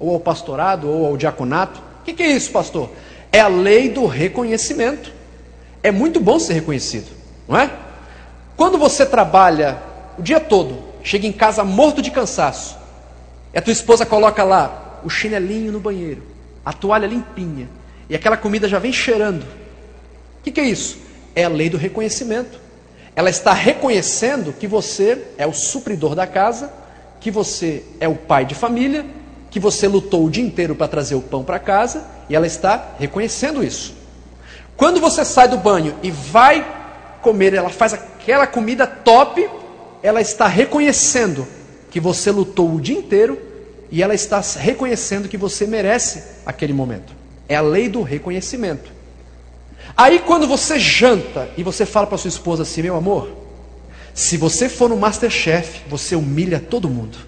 ou ao pastorado, ou ao diaconato. O que, que é isso, pastor? É a lei do reconhecimento. É muito bom ser reconhecido, não é? Quando você trabalha o dia todo, chega em casa morto de cansaço, e a tua esposa coloca lá o chinelinho no banheiro, a toalha limpinha, e aquela comida já vem cheirando. O que, que é isso? É a lei do reconhecimento. Ela está reconhecendo que você é o supridor da casa, que você é o pai de família, que você lutou o dia inteiro para trazer o pão para casa, e ela está reconhecendo isso. Quando você sai do banho e vai comer, ela faz aquela comida top, ela está reconhecendo que você lutou o dia inteiro e ela está reconhecendo que você merece aquele momento. É a lei do reconhecimento. Aí quando você janta e você fala para sua esposa assim, meu amor, se você for no Masterchef, você humilha todo mundo.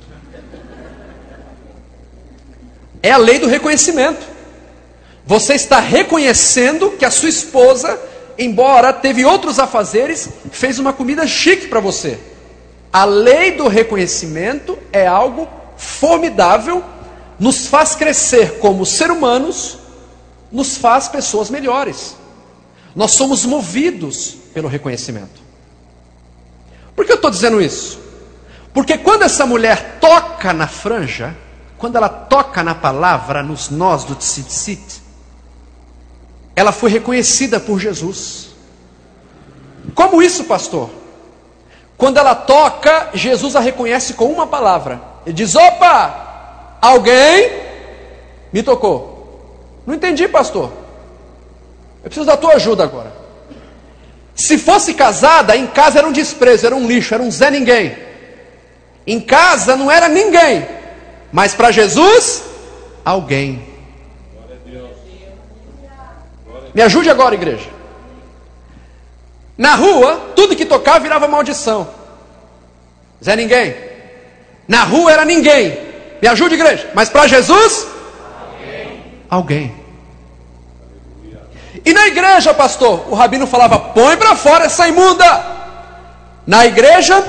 É a lei do reconhecimento. Você está reconhecendo que a sua esposa, embora teve outros afazeres, fez uma comida chique para você. A lei do reconhecimento é algo formidável, nos faz crescer como ser humanos, nos faz pessoas melhores. Nós somos movidos pelo reconhecimento. Por que eu estou dizendo isso? Porque quando essa mulher toca na franja, quando ela toca na palavra, nos nós do tzitzit, ela foi reconhecida por Jesus. Como isso, pastor? Quando ela toca, Jesus a reconhece com uma palavra. Ele diz: opa, alguém me tocou. Não entendi, pastor. Eu preciso da tua ajuda agora. Se fosse casada, em casa era um desprezo, era um lixo, era um Zé Ninguém. Em casa não era ninguém, mas para Jesus, alguém. Me ajude agora, igreja. Na rua, tudo que tocava virava maldição. Zé Ninguém. Na rua era ninguém. Me ajude, igreja. Mas para Jesus, alguém. alguém. E na igreja, pastor, o rabino falava: põe para fora essa imunda. Na igreja,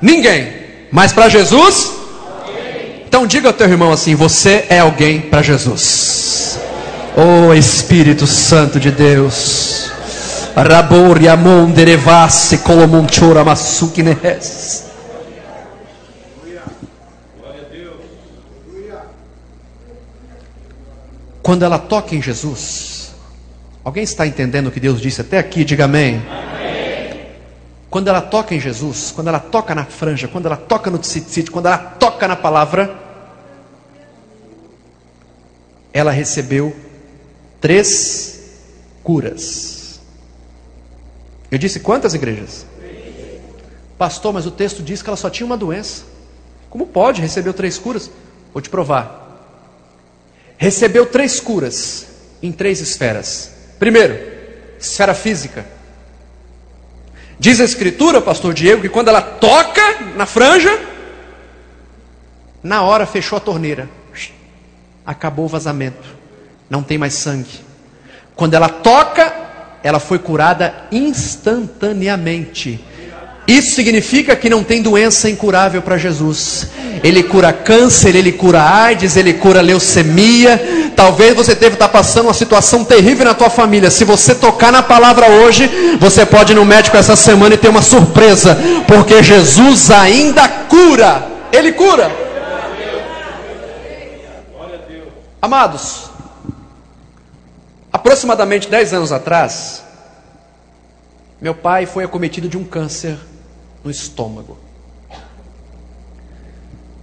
ninguém. Mas para Jesus, então diga ao teu irmão assim: você é alguém para Jesus. Oh Espírito Santo de Deus. Quando ela toca em Jesus, Alguém está entendendo o que Deus disse até aqui? Diga amém. amém. Quando ela toca em Jesus, quando ela toca na franja, quando ela toca no tzitzit, quando ela toca na palavra, ela recebeu três curas. Eu disse quantas igrejas? Pastor, mas o texto diz que ela só tinha uma doença. Como pode? Recebeu três curas? Vou te provar. Recebeu três curas em três esferas. Primeiro, esfera física. Diz a Escritura, pastor Diego, que quando ela toca na franja, na hora fechou a torneira, acabou o vazamento, não tem mais sangue. Quando ela toca, ela foi curada instantaneamente. Isso significa que não tem doença incurável para Jesus. Ele cura câncer, ele cura AIDS, ele cura leucemia. Talvez você deve estar passando uma situação terrível na tua família. Se você tocar na palavra hoje, você pode ir no médico essa semana e ter uma surpresa, porque Jesus ainda cura. Ele cura. Amados, aproximadamente 10 anos atrás, meu pai foi acometido de um câncer no estômago.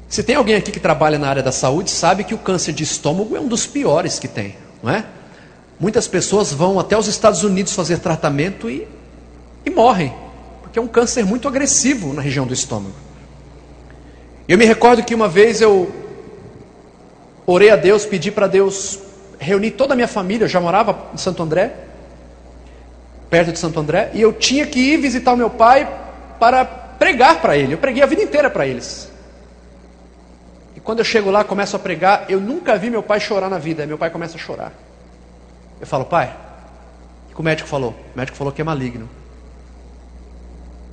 Se tem alguém aqui que trabalha na área da saúde, sabe que o câncer de estômago é um dos piores que tem, não é? Muitas pessoas vão até os Estados Unidos fazer tratamento e, e morrem, porque é um câncer muito agressivo na região do estômago. Eu me recordo que uma vez eu orei a Deus, pedi para Deus reunir toda a minha família, eu já morava em Santo André, perto de Santo André, e eu tinha que ir visitar o meu pai para pregar para ele. Eu preguei a vida inteira para eles. E quando eu chego lá, começo a pregar, eu nunca vi meu pai chorar na vida. Meu pai começa a chorar. Eu falo, pai, o que o médico falou? O médico falou que é maligno.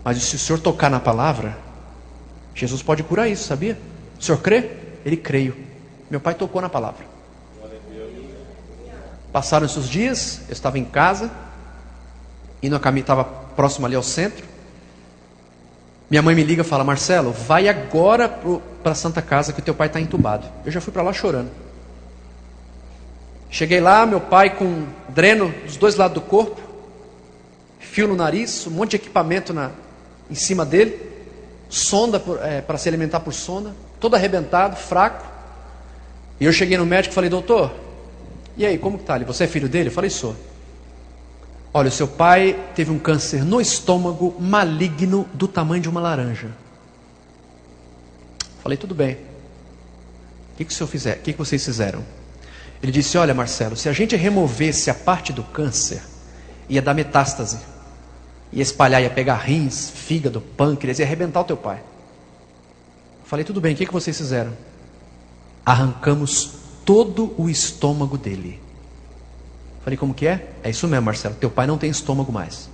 Mas se o senhor tocar na palavra, Jesus pode curar isso, sabia? O senhor crê? Ele creio. Meu pai tocou na palavra. Passaram-se os dias, eu estava em casa, indo a caminho, estava próximo ali ao centro. Minha mãe me liga e fala: Marcelo, vai agora para a Santa Casa que teu pai está entubado. Eu já fui para lá chorando. Cheguei lá, meu pai com dreno dos dois lados do corpo, fio no nariz, um monte de equipamento na, em cima dele, sonda é, para se alimentar por sonda, todo arrebentado, fraco. E eu cheguei no médico e falei, doutor, e aí, como que tá? Ele, você é filho dele? Eu falei, sou. Olha, o seu pai teve um câncer no estômago maligno do tamanho de uma laranja. Falei, tudo bem. O que, que o senhor fizer? O que, que vocês fizeram? Ele disse: Olha, Marcelo, se a gente removesse a parte do câncer, ia dar metástase, ia espalhar, ia pegar rins, fígado, pâncreas, ia arrebentar o teu pai. Falei: Tudo bem, o que, que vocês fizeram? Arrancamos todo o estômago dele. Falei: Como que é? É isso mesmo, Marcelo, teu pai não tem estômago mais.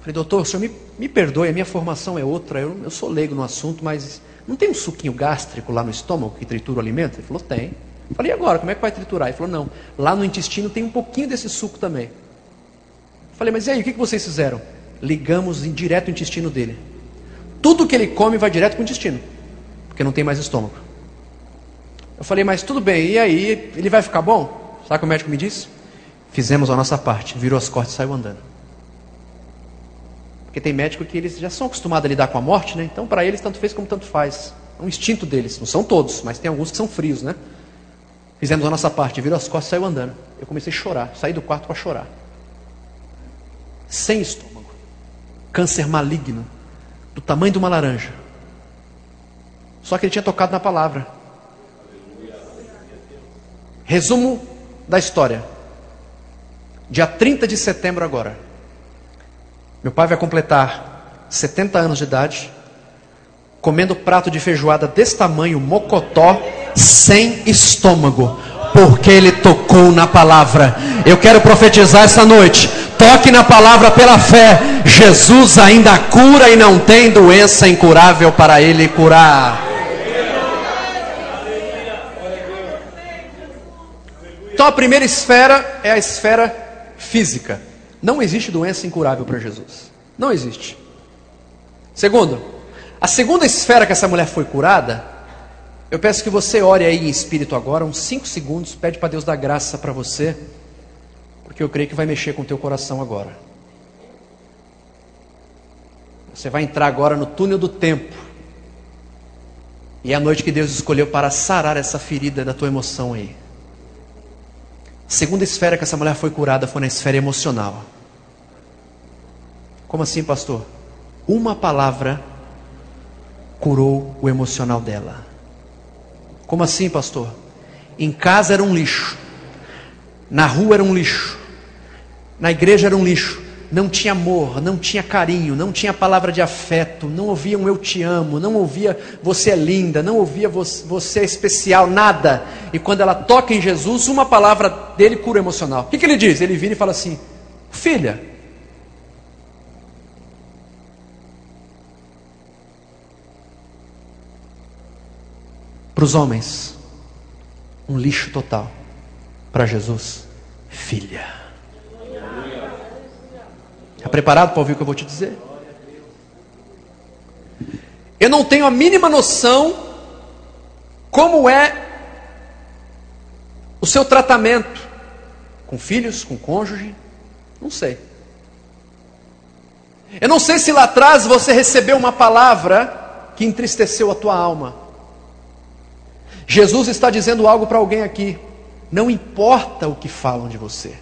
Falei: Doutor, o senhor me, me perdoe, a minha formação é outra, eu, eu sou leigo no assunto, mas não tem um suquinho gástrico lá no estômago que tritura o alimento? Ele falou: Tem. Falei, e agora, como é que vai triturar? Ele falou, não, lá no intestino tem um pouquinho desse suco também. Falei, mas e aí, o que, vocês fizeram? Ligamos em direto o intestino dele. Tudo que ele come vai direto para o intestino, porque não tem mais estômago. Eu falei, mas tudo bem, e aí, ele vai ficar bom? Sabe o que o médico me disse? Fizemos a nossa parte, virou as cortes e saiu andando. Porque tem médico que eles já são acostumados a lidar com a morte, né? Então, para eles, tanto fez como tanto faz. É um instinto deles. Não são todos, mas tem alguns que são frios, né? Fizemos a nossa parte, virou as costas e saiu andando. Eu comecei a chorar, saí do quarto para chorar. Sem estômago. Câncer maligno. Do tamanho de uma laranja. Só que ele tinha tocado na palavra. Resumo da história. Dia 30 de setembro agora. Meu pai vai completar 70 anos de idade. Comendo prato de feijoada desse tamanho, mocotó sem estômago, porque ele tocou na palavra. Eu quero profetizar essa noite. Toque na palavra pela fé. Jesus ainda cura e não tem doença incurável para ele curar. Então a primeira esfera é a esfera física. Não existe doença incurável para Jesus. Não existe. Segundo, a segunda esfera que essa mulher foi curada eu peço que você ore aí em espírito agora, uns 5 segundos, pede para Deus dar graça para você, porque eu creio que vai mexer com o teu coração agora. Você vai entrar agora no túnel do tempo. E é a noite que Deus escolheu para sarar essa ferida da tua emoção aí. Segunda esfera que essa mulher foi curada foi na esfera emocional. Como assim, pastor? Uma palavra curou o emocional dela. Como assim, pastor? Em casa era um lixo, na rua era um lixo, na igreja era um lixo. Não tinha amor, não tinha carinho, não tinha palavra de afeto, não ouvia um eu te amo, não ouvia você é linda, não ouvia você é especial, nada. E quando ela toca em Jesus, uma palavra dele cura emocional. O que, que ele diz? Ele vira e fala assim: Filha, Para os homens, um lixo total. Para Jesus, filha. Está preparado para ouvir o que eu vou te dizer? Eu não tenho a mínima noção como é o seu tratamento com filhos, com cônjuge, não sei. Eu não sei se lá atrás você recebeu uma palavra que entristeceu a tua alma. Jesus está dizendo algo para alguém aqui. Não importa o que falam de você.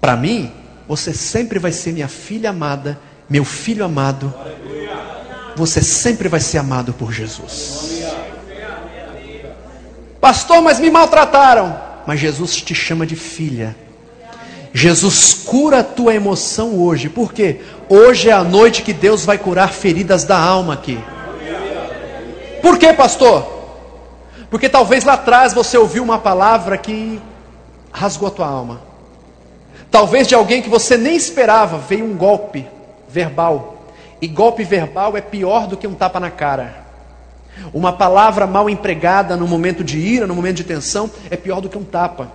Para mim, você sempre vai ser minha filha amada, meu filho amado. Você sempre vai ser amado por Jesus. Pastor, mas me maltrataram. Mas Jesus te chama de filha. Jesus cura a tua emoção hoje. Por quê? Hoje é a noite que Deus vai curar feridas da alma aqui. Por quê, pastor? Porque talvez lá atrás você ouviu uma palavra que rasgou a tua alma. Talvez de alguém que você nem esperava veio um golpe verbal. E golpe verbal é pior do que um tapa na cara. Uma palavra mal empregada no momento de ira, no momento de tensão, é pior do que um tapa.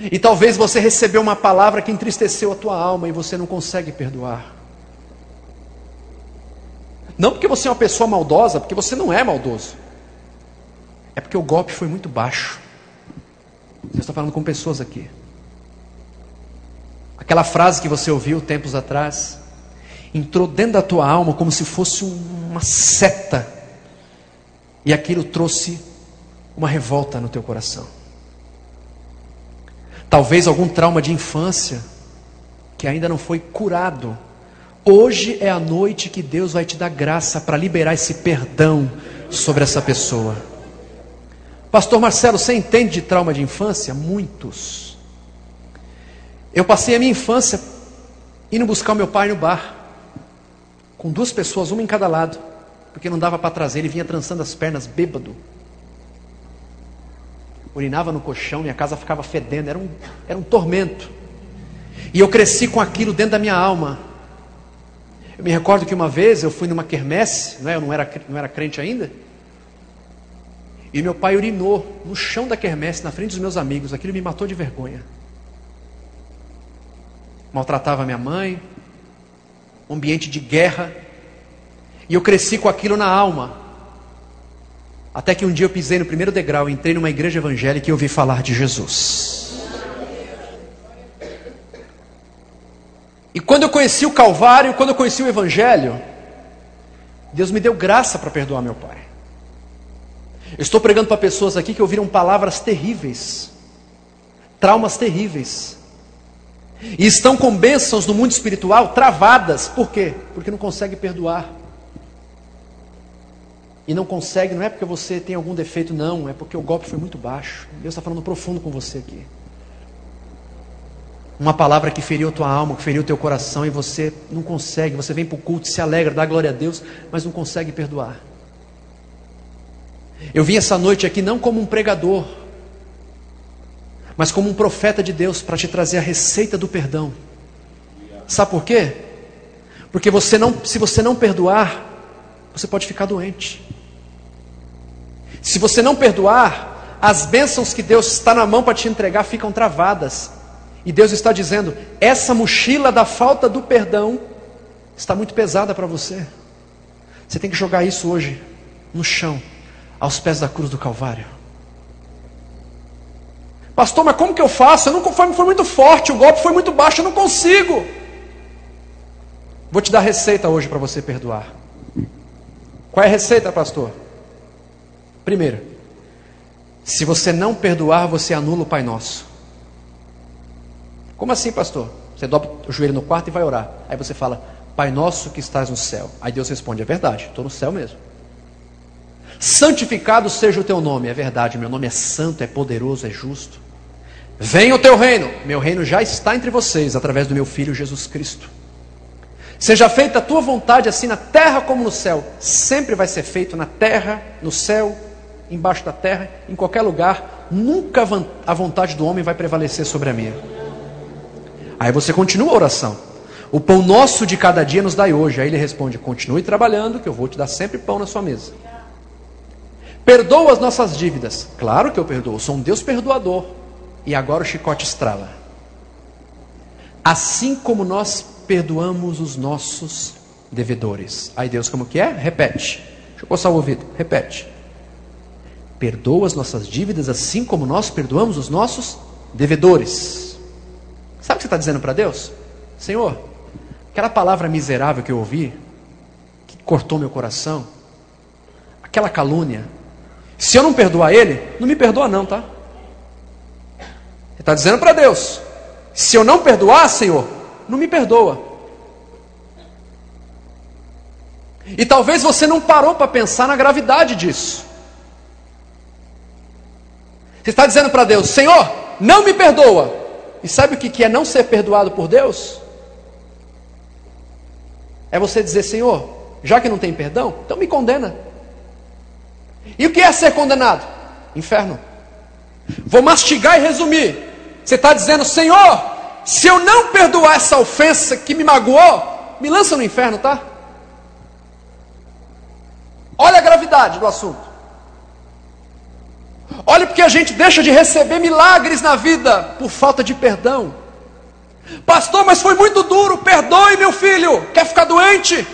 E talvez você recebeu uma palavra que entristeceu a tua alma e você não consegue perdoar. Não porque você é uma pessoa maldosa, porque você não é maldoso. É porque o golpe foi muito baixo. Você está falando com pessoas aqui. Aquela frase que você ouviu tempos atrás. entrou dentro da tua alma como se fosse uma seta, e aquilo trouxe uma revolta no teu coração. Talvez algum trauma de infância que ainda não foi curado. Hoje é a noite que Deus vai te dar graça para liberar esse perdão sobre essa pessoa. Pastor Marcelo, você entende de trauma de infância? Muitos. Eu passei a minha infância indo buscar o meu pai no bar, com duas pessoas, uma em cada lado, porque não dava para trazer, ele vinha trançando as pernas, bêbado. Urinava no colchão, minha casa ficava fedendo, era um, era um tormento. E eu cresci com aquilo dentro da minha alma. Eu me recordo que uma vez eu fui numa quermesse, não é? eu não era, não era crente ainda, e meu pai urinou no chão da quermesse, na frente dos meus amigos. Aquilo me matou de vergonha. Maltratava minha mãe, um ambiente de guerra. E eu cresci com aquilo na alma. Até que um dia eu pisei no primeiro degrau, entrei numa igreja evangélica e ouvi falar de Jesus. E quando eu conheci o Calvário, quando eu conheci o Evangelho, Deus me deu graça para perdoar meu pai. Eu estou pregando para pessoas aqui que ouviram palavras terríveis, traumas terríveis, e estão com bênçãos no mundo espiritual travadas, por quê? Porque não consegue perdoar. E não consegue, não é porque você tem algum defeito, não, é porque o golpe foi muito baixo. Deus está falando profundo com você aqui. Uma palavra que feriu tua alma, que feriu teu coração, e você não consegue, você vem para o culto, se alegra, dá glória a Deus, mas não consegue perdoar. Eu vim essa noite aqui não como um pregador, mas como um profeta de Deus para te trazer a receita do perdão. Sabe por quê? Porque você não, se você não perdoar, você pode ficar doente. Se você não perdoar, as bênçãos que Deus está na mão para te entregar ficam travadas. E Deus está dizendo: essa mochila da falta do perdão está muito pesada para você. Você tem que jogar isso hoje no chão aos pés da cruz do Calvário. Pastor, mas como que eu faço? Eu não, foi, foi muito forte, o golpe foi muito baixo, eu não consigo. Vou te dar receita hoje para você perdoar. Qual é a receita, pastor? Primeiro, se você não perdoar, você anula o Pai Nosso. Como assim, pastor? Você dobra o joelho no quarto e vai orar. Aí você fala, Pai Nosso que estás no céu. Aí Deus responde, é verdade, estou no céu mesmo. Santificado seja o teu nome, é verdade, meu nome é santo, é poderoso, é justo. Venha o teu reino, meu reino já está entre vocês, através do meu filho Jesus Cristo. Seja feita a tua vontade, assim na terra como no céu. Sempre vai ser feito na terra, no céu, embaixo da terra, em qualquer lugar. Nunca a vontade do homem vai prevalecer sobre a minha. Aí você continua a oração. O pão nosso de cada dia nos dai hoje. Aí ele responde: Continue trabalhando, que eu vou te dar sempre pão na sua mesa. Perdoa as nossas dívidas. Claro que eu perdoo, sou um Deus perdoador. E agora o chicote estrala. Assim como nós perdoamos os nossos devedores. Aí Deus, como que é? Repete. Deixa eu coçar o ouvido. Repete. Perdoa as nossas dívidas assim como nós perdoamos os nossos devedores. Sabe o que você está dizendo para Deus? Senhor, aquela palavra miserável que eu ouvi, que cortou meu coração, aquela calúnia, se eu não perdoar ele, não me perdoa não, tá? Está dizendo para Deus: se eu não perdoar, Senhor, não me perdoa. E talvez você não parou para pensar na gravidade disso. Você está dizendo para Deus: Senhor, não me perdoa. E sabe o que é não ser perdoado por Deus? É você dizer: Senhor, já que não tem perdão, então me condena. E o que é ser condenado? Inferno. Vou mastigar e resumir. Você está dizendo, Senhor, se eu não perdoar essa ofensa que me magoou, me lança no inferno, tá? Olha a gravidade do assunto. Olha porque a gente deixa de receber milagres na vida por falta de perdão. Pastor, mas foi muito duro, perdoe meu filho. Quer ficar doente?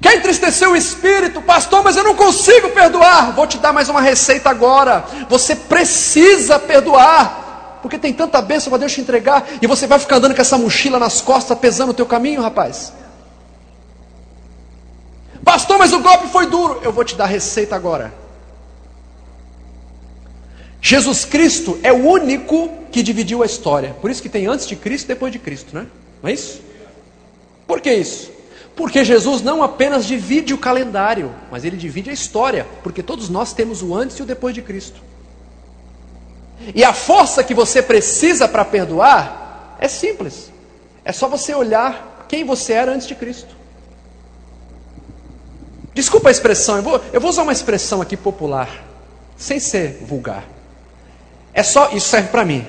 Quer entristecer o espírito, pastor, mas eu não consigo perdoar. Vou te dar mais uma receita agora. Você precisa perdoar. porque tem tanta bênção para Deus te entregar, e você vai ficar andando com essa mochila nas costas, pesando o teu caminho, rapaz. Pastor, mas o golpe foi duro. Eu vou te dar receita agora. Jesus Cristo é o único que dividiu a história. Por isso que tem antes de Cristo e depois de Cristo, né? Não é isso? Por que isso? Porque Jesus não apenas divide o calendário, mas ele divide a história, porque todos nós temos o antes e o depois de Cristo. E a força que você precisa para perdoar é simples. É só você olhar quem você era antes de Cristo. Desculpa a expressão, eu vou, eu vou usar uma expressão aqui popular, sem ser vulgar. É só, isso serve para mim.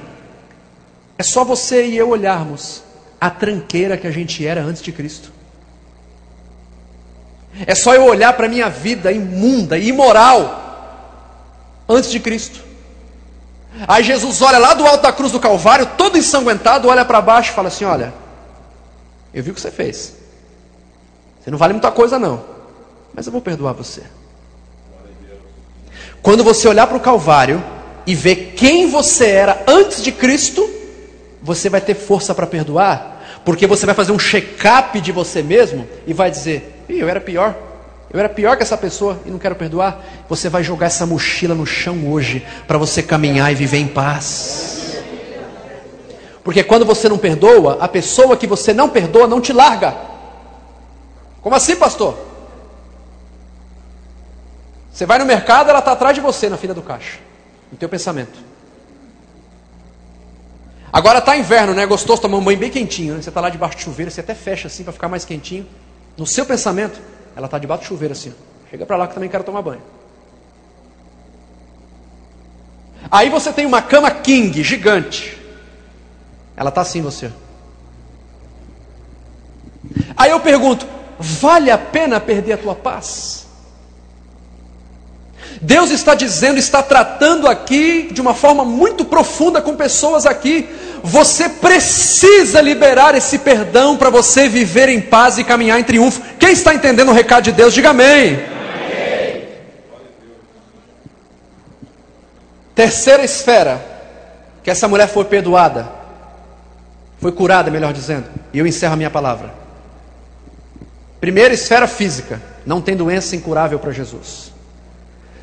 É só você e eu olharmos a tranqueira que a gente era antes de Cristo. É só eu olhar para a minha vida imunda imoral antes de Cristo. Aí Jesus olha lá do alto da cruz do Calvário, todo ensanguentado, olha para baixo e fala assim: Olha, eu vi o que você fez. Você não vale muita coisa, não, mas eu vou perdoar você. Quando você olhar para o Calvário e ver quem você era antes de Cristo, você vai ter força para perdoar, porque você vai fazer um check-up de você mesmo e vai dizer: Ih, eu era pior. Eu era pior que essa pessoa e não quero perdoar. Você vai jogar essa mochila no chão hoje para você caminhar e viver em paz. Porque quando você não perdoa, a pessoa que você não perdoa não te larga. Como assim, pastor? Você vai no mercado, ela está atrás de você na fila do caixa, no teu pensamento. Agora está inverno, né? Gostoso tomar um banho bem quentinho. Né? Você está lá debaixo de chuveiro, você até fecha assim para ficar mais quentinho. No seu pensamento, ela está debaixo do chuveiro assim. Chega para lá que também quero tomar banho. Aí você tem uma cama king, gigante. Ela está assim você. Aí eu pergunto: vale a pena perder a tua paz? Deus está dizendo, está tratando aqui de uma forma muito profunda com pessoas aqui. Você precisa liberar esse perdão para você viver em paz e caminhar em triunfo. Quem está entendendo o recado de Deus, diga amém. amém. Terceira esfera que essa mulher foi perdoada, foi curada, melhor dizendo. E eu encerro a minha palavra. Primeira esfera física, não tem doença incurável para Jesus.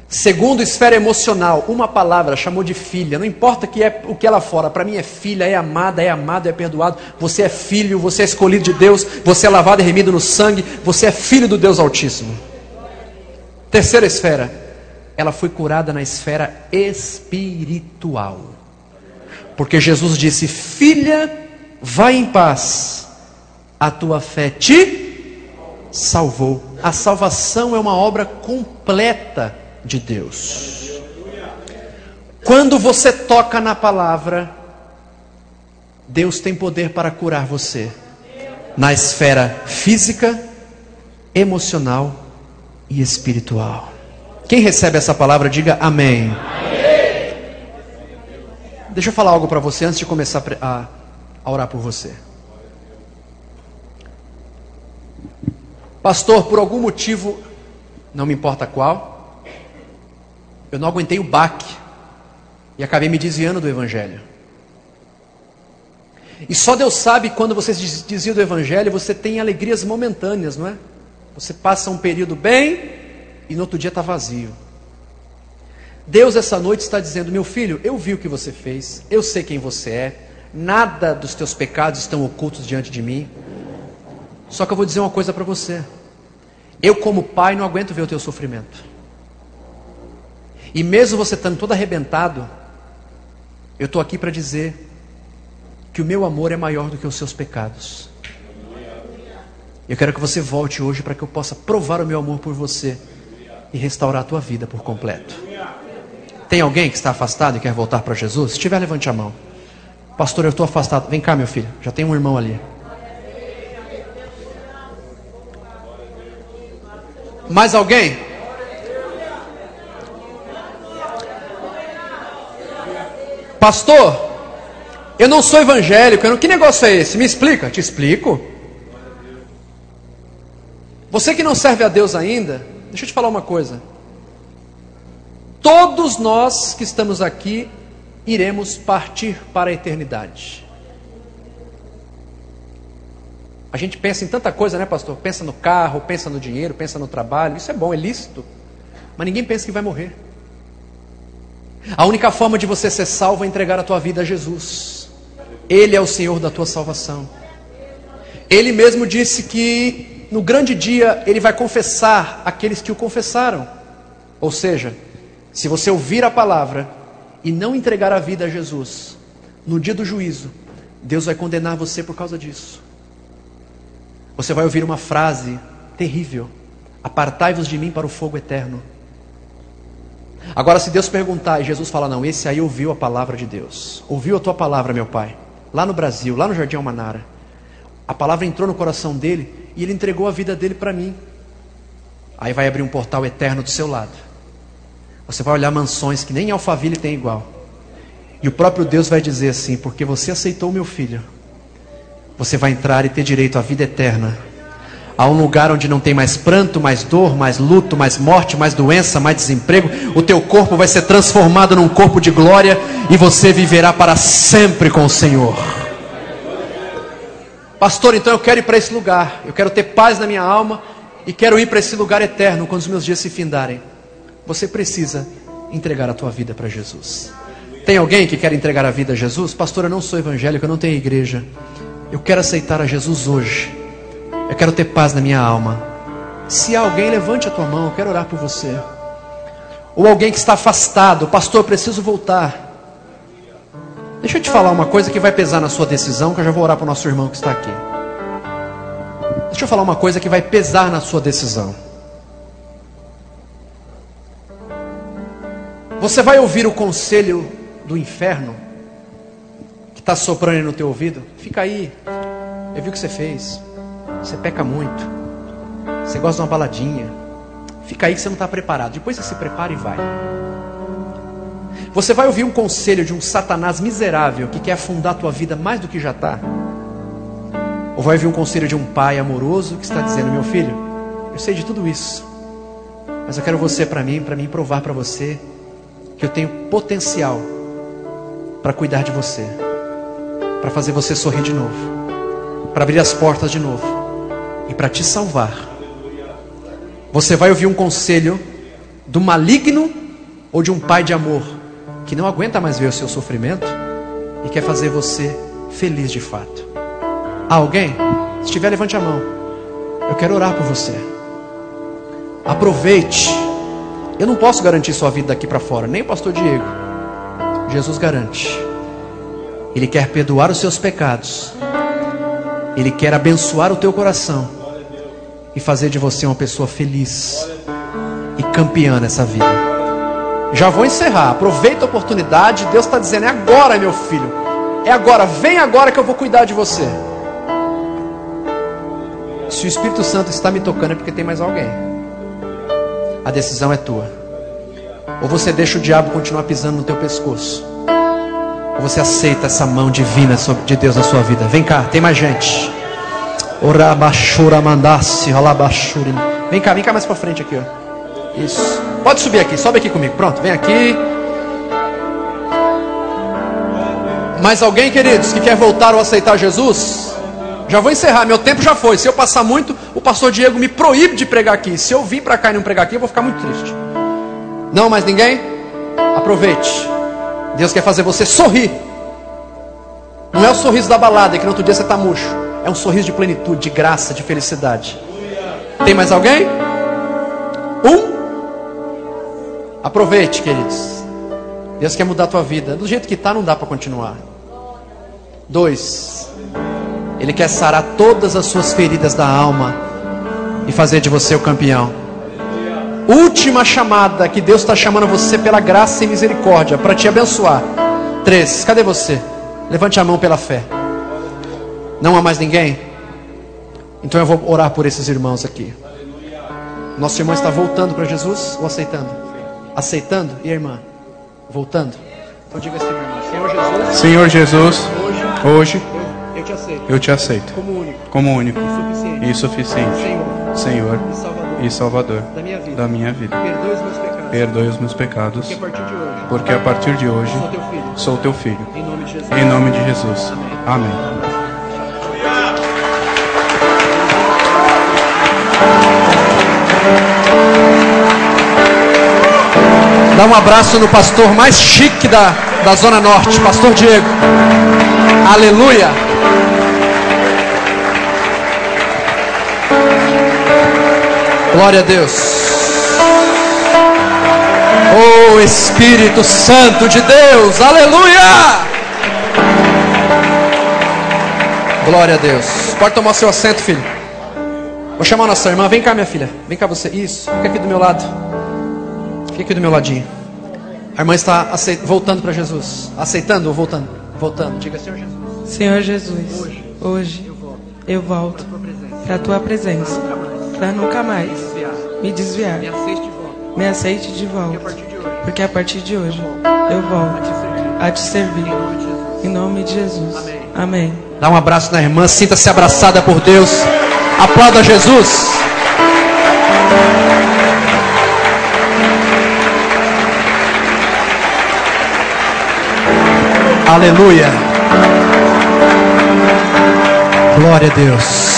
Segundo, esfera emocional, uma palavra chamou de filha. Não importa que é, o que ela fora, para mim é filha, é amada, é amado, é perdoado. Você é filho, você é escolhido de Deus, você é lavado e remido no sangue, você é filho do Deus Altíssimo. Terceira esfera, ela foi curada na esfera espiritual. Porque Jesus disse: Filha, vai em paz, a tua fé te salvou. A salvação é uma obra completa de Deus. Quando você toca na palavra, Deus tem poder para curar você na esfera física, emocional e espiritual. Quem recebe essa palavra, diga amém. Deixa eu falar algo para você antes de começar a, a orar por você. Pastor, por algum motivo, não me importa qual, eu não aguentei o baque e acabei me desviando do Evangelho. E só Deus sabe quando você se desvia do Evangelho, você tem alegrias momentâneas, não é? Você passa um período bem e no outro dia está vazio. Deus essa noite está dizendo: Meu filho, eu vi o que você fez, eu sei quem você é, nada dos teus pecados estão ocultos diante de mim. Só que eu vou dizer uma coisa para você: eu, como pai, não aguento ver o teu sofrimento. E mesmo você estando todo arrebentado, eu estou aqui para dizer que o meu amor é maior do que os seus pecados. Eu quero que você volte hoje para que eu possa provar o meu amor por você e restaurar a tua vida por completo. Tem alguém que está afastado e quer voltar para Jesus? Se tiver, levante a mão. Pastor, eu estou afastado. Vem cá, meu filho. Já tem um irmão ali. Mais alguém? Pastor, eu não sou evangélico, não... que negócio é esse? Me explica. Te explico. Você que não serve a Deus ainda, deixa eu te falar uma coisa. Todos nós que estamos aqui iremos partir para a eternidade. A gente pensa em tanta coisa, né, pastor? Pensa no carro, pensa no dinheiro, pensa no trabalho. Isso é bom, é lícito. Mas ninguém pensa que vai morrer. A única forma de você ser salvo é entregar a tua vida a Jesus. Ele é o Senhor da tua salvação. Ele mesmo disse que no grande dia ele vai confessar aqueles que o confessaram. Ou seja, se você ouvir a palavra e não entregar a vida a Jesus, no dia do juízo, Deus vai condenar você por causa disso. Você vai ouvir uma frase terrível: Apartai-vos de mim para o fogo eterno. Agora, se Deus perguntar e Jesus falar, não, esse aí ouviu a palavra de Deus, ouviu a tua palavra, meu pai, lá no Brasil, lá no Jardim Almanara, a palavra entrou no coração dele e ele entregou a vida dele para mim. Aí vai abrir um portal eterno do seu lado. Você vai olhar mansões que nem Alphaville tem igual. E o próprio Deus vai dizer assim: porque você aceitou meu filho, você vai entrar e ter direito à vida eterna a um lugar onde não tem mais pranto, mais dor, mais luto, mais morte, mais doença, mais desemprego. O teu corpo vai ser transformado num corpo de glória e você viverá para sempre com o Senhor. Pastor, então eu quero ir para esse lugar. Eu quero ter paz na minha alma e quero ir para esse lugar eterno quando os meus dias se findarem. Você precisa entregar a tua vida para Jesus. Tem alguém que quer entregar a vida a Jesus? Pastor, eu não sou evangélico, eu não tenho igreja. Eu quero aceitar a Jesus hoje. Eu quero ter paz na minha alma. Se alguém, levante a tua mão, eu quero orar por você. Ou alguém que está afastado, pastor, preciso voltar. Deixa eu te falar uma coisa que vai pesar na sua decisão, que eu já vou orar para o nosso irmão que está aqui. Deixa eu falar uma coisa que vai pesar na sua decisão. Você vai ouvir o conselho do inferno que está soprando no teu ouvido? Fica aí. Eu vi o que você fez. Você peca muito. Você gosta de uma baladinha. Fica aí que você não está preparado. Depois você se prepara e vai. Você vai ouvir um conselho de um Satanás miserável que quer afundar a tua vida mais do que já está? Ou vai ouvir um conselho de um pai amoroso que está dizendo: Meu filho, eu sei de tudo isso, mas eu quero você para mim, para mim provar para você que eu tenho potencial para cuidar de você, para fazer você sorrir de novo, para abrir as portas de novo e para te salvar. Você vai ouvir um conselho do maligno ou de um pai de amor que não aguenta mais ver o seu sofrimento e quer fazer você feliz de fato. Alguém? Se tiver, levante a mão. Eu quero orar por você. Aproveite. Eu não posso garantir sua vida daqui para fora, nem o pastor Diego. Jesus garante. Ele quer perdoar os seus pecados. Ele quer abençoar o teu coração e fazer de você uma pessoa feliz e campeã nessa vida. Já vou encerrar. Aproveita a oportunidade. Deus está dizendo: é agora, meu filho. É agora. Vem agora que eu vou cuidar de você. Se o Espírito Santo está me tocando é porque tem mais alguém. A decisão é tua. Ou você deixa o diabo continuar pisando no teu pescoço. Ou você aceita essa mão divina de Deus na sua vida. Vem cá, tem mais gente. Mandasse. Vem cá, vem cá mais para frente aqui, ó. Isso. Pode subir aqui, sobe aqui comigo. Pronto, vem aqui. Mais alguém, queridos, que quer voltar ou aceitar Jesus? Já vou encerrar, meu tempo já foi. Se eu passar muito, o pastor Diego me proíbe de pregar aqui. Se eu vir para cá e não pregar aqui, eu vou ficar muito triste. Não mais ninguém? Aproveite. Deus quer fazer você sorrir. Não é o sorriso da balada, que no outro dia você está murcho. É um sorriso de plenitude, de graça, de felicidade. Tem mais alguém? Um? Aproveite, queridos. Deus quer mudar a tua vida. Do jeito que está, não dá para continuar. Dois. Ele quer sarar todas as suas feridas da alma e fazer de você o campeão. Última chamada que Deus está chamando você pela graça e misericórdia para te abençoar. Três. Cadê você? Levante a mão pela fé. Não há mais ninguém? Então eu vou orar por esses irmãos aqui. Nosso irmão está voltando para Jesus ou aceitando? Aceitando? E a irmã? Voltando? Então diga assim, Senhor Jesus. Senhor Jesus, hoje, eu, eu, te aceito. Eu te aceito. Como único. Como único. E suficiente. E suficiente. Senhor. Senhor. E Salvador. da minha vida. da minha vida. Perdoe os meus pecados. Perdoe os meus pecados, Que a partir de hoje porque a partir de hoje sou teu filho. sou teu filho. Em nome de Jesus. Em nome de Jesus. Amém. Dá um abraço no pastor mais chique da, da Zona Norte, Pastor Diego. Aleluia. Glória a Deus. Oh Espírito Santo de Deus, aleluia. Glória a Deus. Pode tomar seu assento, filho. Vou chamar nossa irmã. Vem cá, minha filha. Vem cá você. Isso. Fica aqui do meu lado. Fica aqui do meu ladinho. A irmã está aceit- voltando para Jesus. Aceitando ou voltando? Voltando. Diga, Senhor Jesus. Senhor Jesus, hoje eu volto para a tua presença, para nunca mais me desviar. Me aceite de volta, porque a partir de hoje eu volto a te servir. Em nome de Jesus. Amém. Dá um abraço na irmã. Sinta-se abraçada por Deus. Aplauda Jesus. Aleluia. Glória a Deus.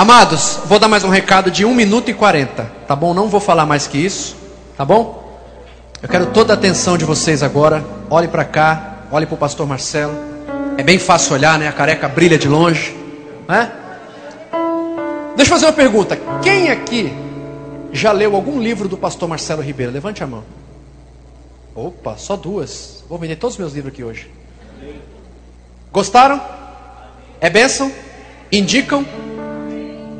Amados, vou dar mais um recado de 1 minuto e 40, tá bom? Não vou falar mais que isso, tá bom? Eu quero toda a atenção de vocês agora. Olhe para cá, olhe para o pastor Marcelo. É bem fácil olhar, né? A careca brilha de longe, né? Deixa eu fazer uma pergunta. Quem aqui já leu algum livro do pastor Marcelo Ribeiro? Levante a mão. Opa, só duas. Vou vender todos os meus livros aqui hoje. Gostaram? É bênção? Indicam?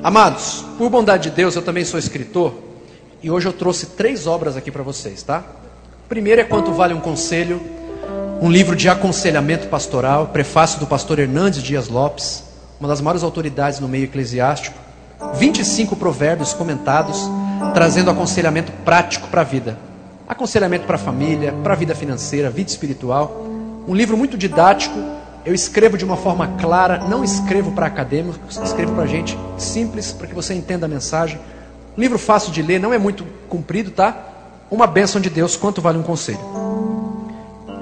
Amados, por bondade de Deus, eu também sou escritor. E hoje eu trouxe três obras aqui para vocês, tá? Primeiro é Quanto Vale um Conselho, um livro de aconselhamento pastoral, prefácio do pastor Hernandes Dias Lopes, uma das maiores autoridades no meio eclesiástico. 25 provérbios comentados, trazendo aconselhamento prático para a vida. Aconselhamento para a família, para a vida financeira, vida espiritual. Um livro muito didático. Eu escrevo de uma forma clara, não escrevo para acadêmicos, escrevo para gente simples, para que você entenda a mensagem. Livro fácil de ler, não é muito comprido, tá? Uma bênção de Deus, quanto vale um conselho?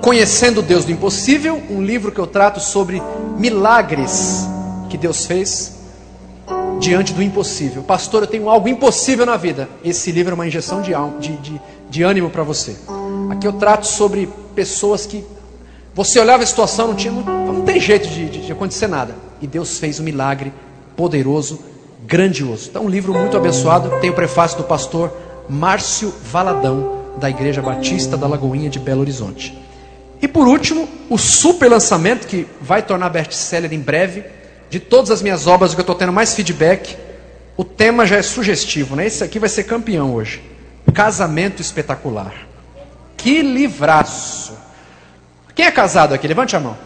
Conhecendo Deus do Impossível, um livro que eu trato sobre milagres que Deus fez diante do impossível. Pastor, eu tenho algo impossível na vida. Esse livro é uma injeção de, de, de, de ânimo para você. Aqui eu trato sobre pessoas que você olhava a situação, não, tinha, não, tem jeito de, de, de acontecer nada. E Deus fez um milagre poderoso, grandioso. Então, um livro muito abençoado. Tem o prefácio do pastor Márcio Valadão, da Igreja Batista da Lagoinha de Belo Horizonte. E por último, o super lançamento, que vai tornar best-seller em breve, de todas as minhas obras, o que eu estou tendo mais feedback. O tema já é sugestivo, né? Esse aqui vai ser campeão hoje. Casamento espetacular. Que livraço! Quem é casado aqui? Levante a mão.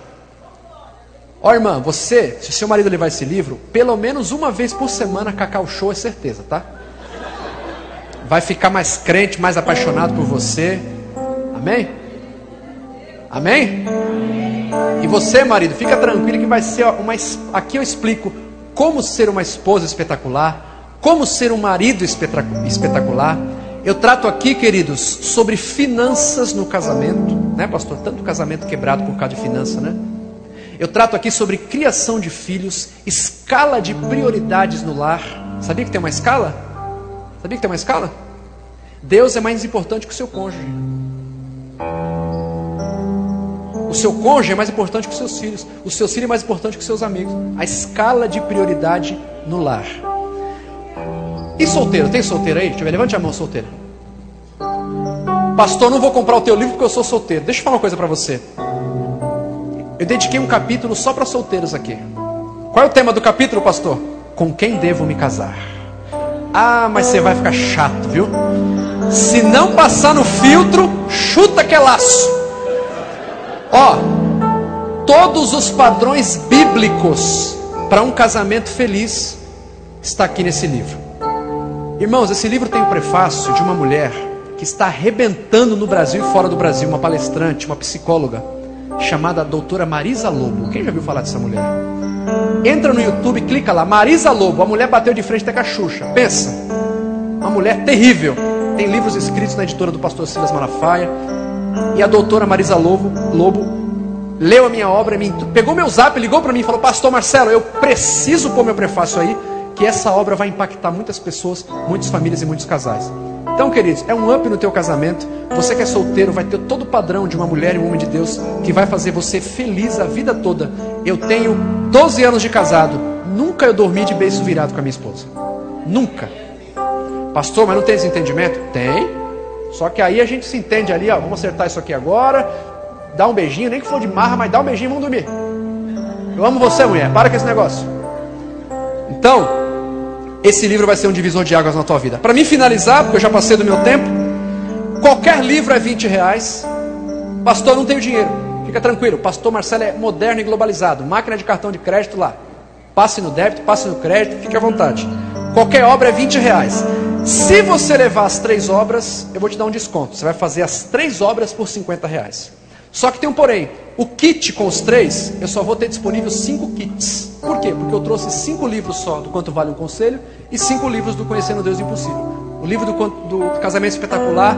Ó irmã, você, se seu marido levar esse livro, pelo menos uma vez por semana Cacau Show é certeza, tá? Vai ficar mais crente, mais apaixonado por você. Amém? Amém? E você, marido, fica tranquilo que vai ser uma. Aqui eu explico como ser uma esposa espetacular, como ser um marido espetacular. Eu trato aqui, queridos, sobre finanças no casamento, né, pastor? Tanto casamento quebrado por causa de finança, né? Eu trato aqui sobre criação de filhos, escala de prioridades no lar. Sabia que tem uma escala? Sabia que tem uma escala? Deus é mais importante que o seu cônjuge. O seu cônjuge é mais importante que os seus filhos. O seu filho é mais importante que os seus amigos. A escala de prioridade no lar. E solteiro? Tem solteiro aí? Deixa eu ver. Levante a mão, solteiro. Pastor, não vou comprar o teu livro porque eu sou solteiro. Deixa eu falar uma coisa para você. Eu dediquei um capítulo só para solteiros aqui. Qual é o tema do capítulo, pastor? Com quem devo me casar? Ah, mas você vai ficar chato, viu? Se não passar no filtro, chuta que é laço. Ó, todos os padrões bíblicos para um casamento feliz está aqui nesse livro. Irmãos, esse livro tem o prefácio de uma mulher que está arrebentando no Brasil e fora do Brasil, uma palestrante, uma psicóloga, chamada doutora Marisa Lobo. Quem já viu falar dessa mulher? Entra no YouTube, clica lá, Marisa Lobo, a mulher bateu de frente até com a Xuxa. Pensa, uma mulher terrível. Tem livros escritos na editora do pastor Silas Malafaia. E a doutora Marisa Lobo, Lobo leu a minha obra, me, pegou meu zap, ligou para mim e falou: Pastor Marcelo, eu preciso pôr meu prefácio aí, que essa obra vai impactar muitas pessoas, muitas famílias e muitos casais. Então, queridos, é um up no teu casamento. Você que é solteiro vai ter todo o padrão de uma mulher e um homem de Deus que vai fazer você feliz a vida toda. Eu tenho 12 anos de casado, nunca eu dormi de beijo virado com a minha esposa. Nunca. Pastor, mas não tem desentendimento? Tem. Só que aí a gente se entende ali, ó, vamos acertar isso aqui agora, dá um beijinho, nem que for de marra, mas dá um beijinho e vamos dormir. Eu amo você, mulher, para com esse negócio. Então, esse livro vai ser um divisor de águas na tua vida. Para mim finalizar, porque eu já passei do meu tempo, qualquer livro é 20 reais. Pastor, não tenho dinheiro. Fica tranquilo, pastor Marcelo é moderno e globalizado. Máquina de cartão de crédito lá. Passe no débito, passe no crédito, fique à vontade. Qualquer obra é 20 reais. Se você levar as três obras, eu vou te dar um desconto. Você vai fazer as três obras por 50 reais. Só que tem um porém. O kit com os três, eu só vou ter disponível cinco kits. Por quê? Porque eu trouxe cinco livros só do Quanto Vale um Conselho e cinco livros do Conhecendo Deus Impossível. O livro do, do Casamento Espetacular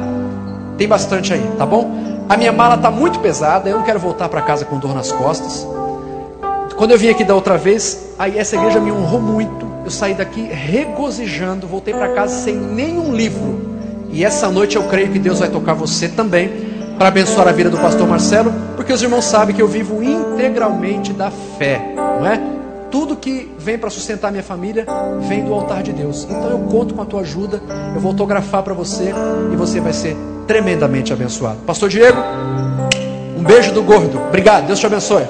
tem bastante aí, tá bom? A minha mala está muito pesada, eu não quero voltar para casa com dor nas costas. Quando eu vim aqui da outra vez, aí essa igreja me honrou muito. Eu saí daqui regozijando, voltei para casa sem nenhum livro. E essa noite eu creio que Deus vai tocar você também para abençoar a vida do pastor Marcelo, porque os irmãos sabem que eu vivo integralmente da fé, não é? Tudo que vem para sustentar minha família vem do altar de Deus. Então eu conto com a tua ajuda, eu vou autografar para você e você vai ser tremendamente abençoado. Pastor Diego, um beijo do gordo. Obrigado, Deus te abençoe.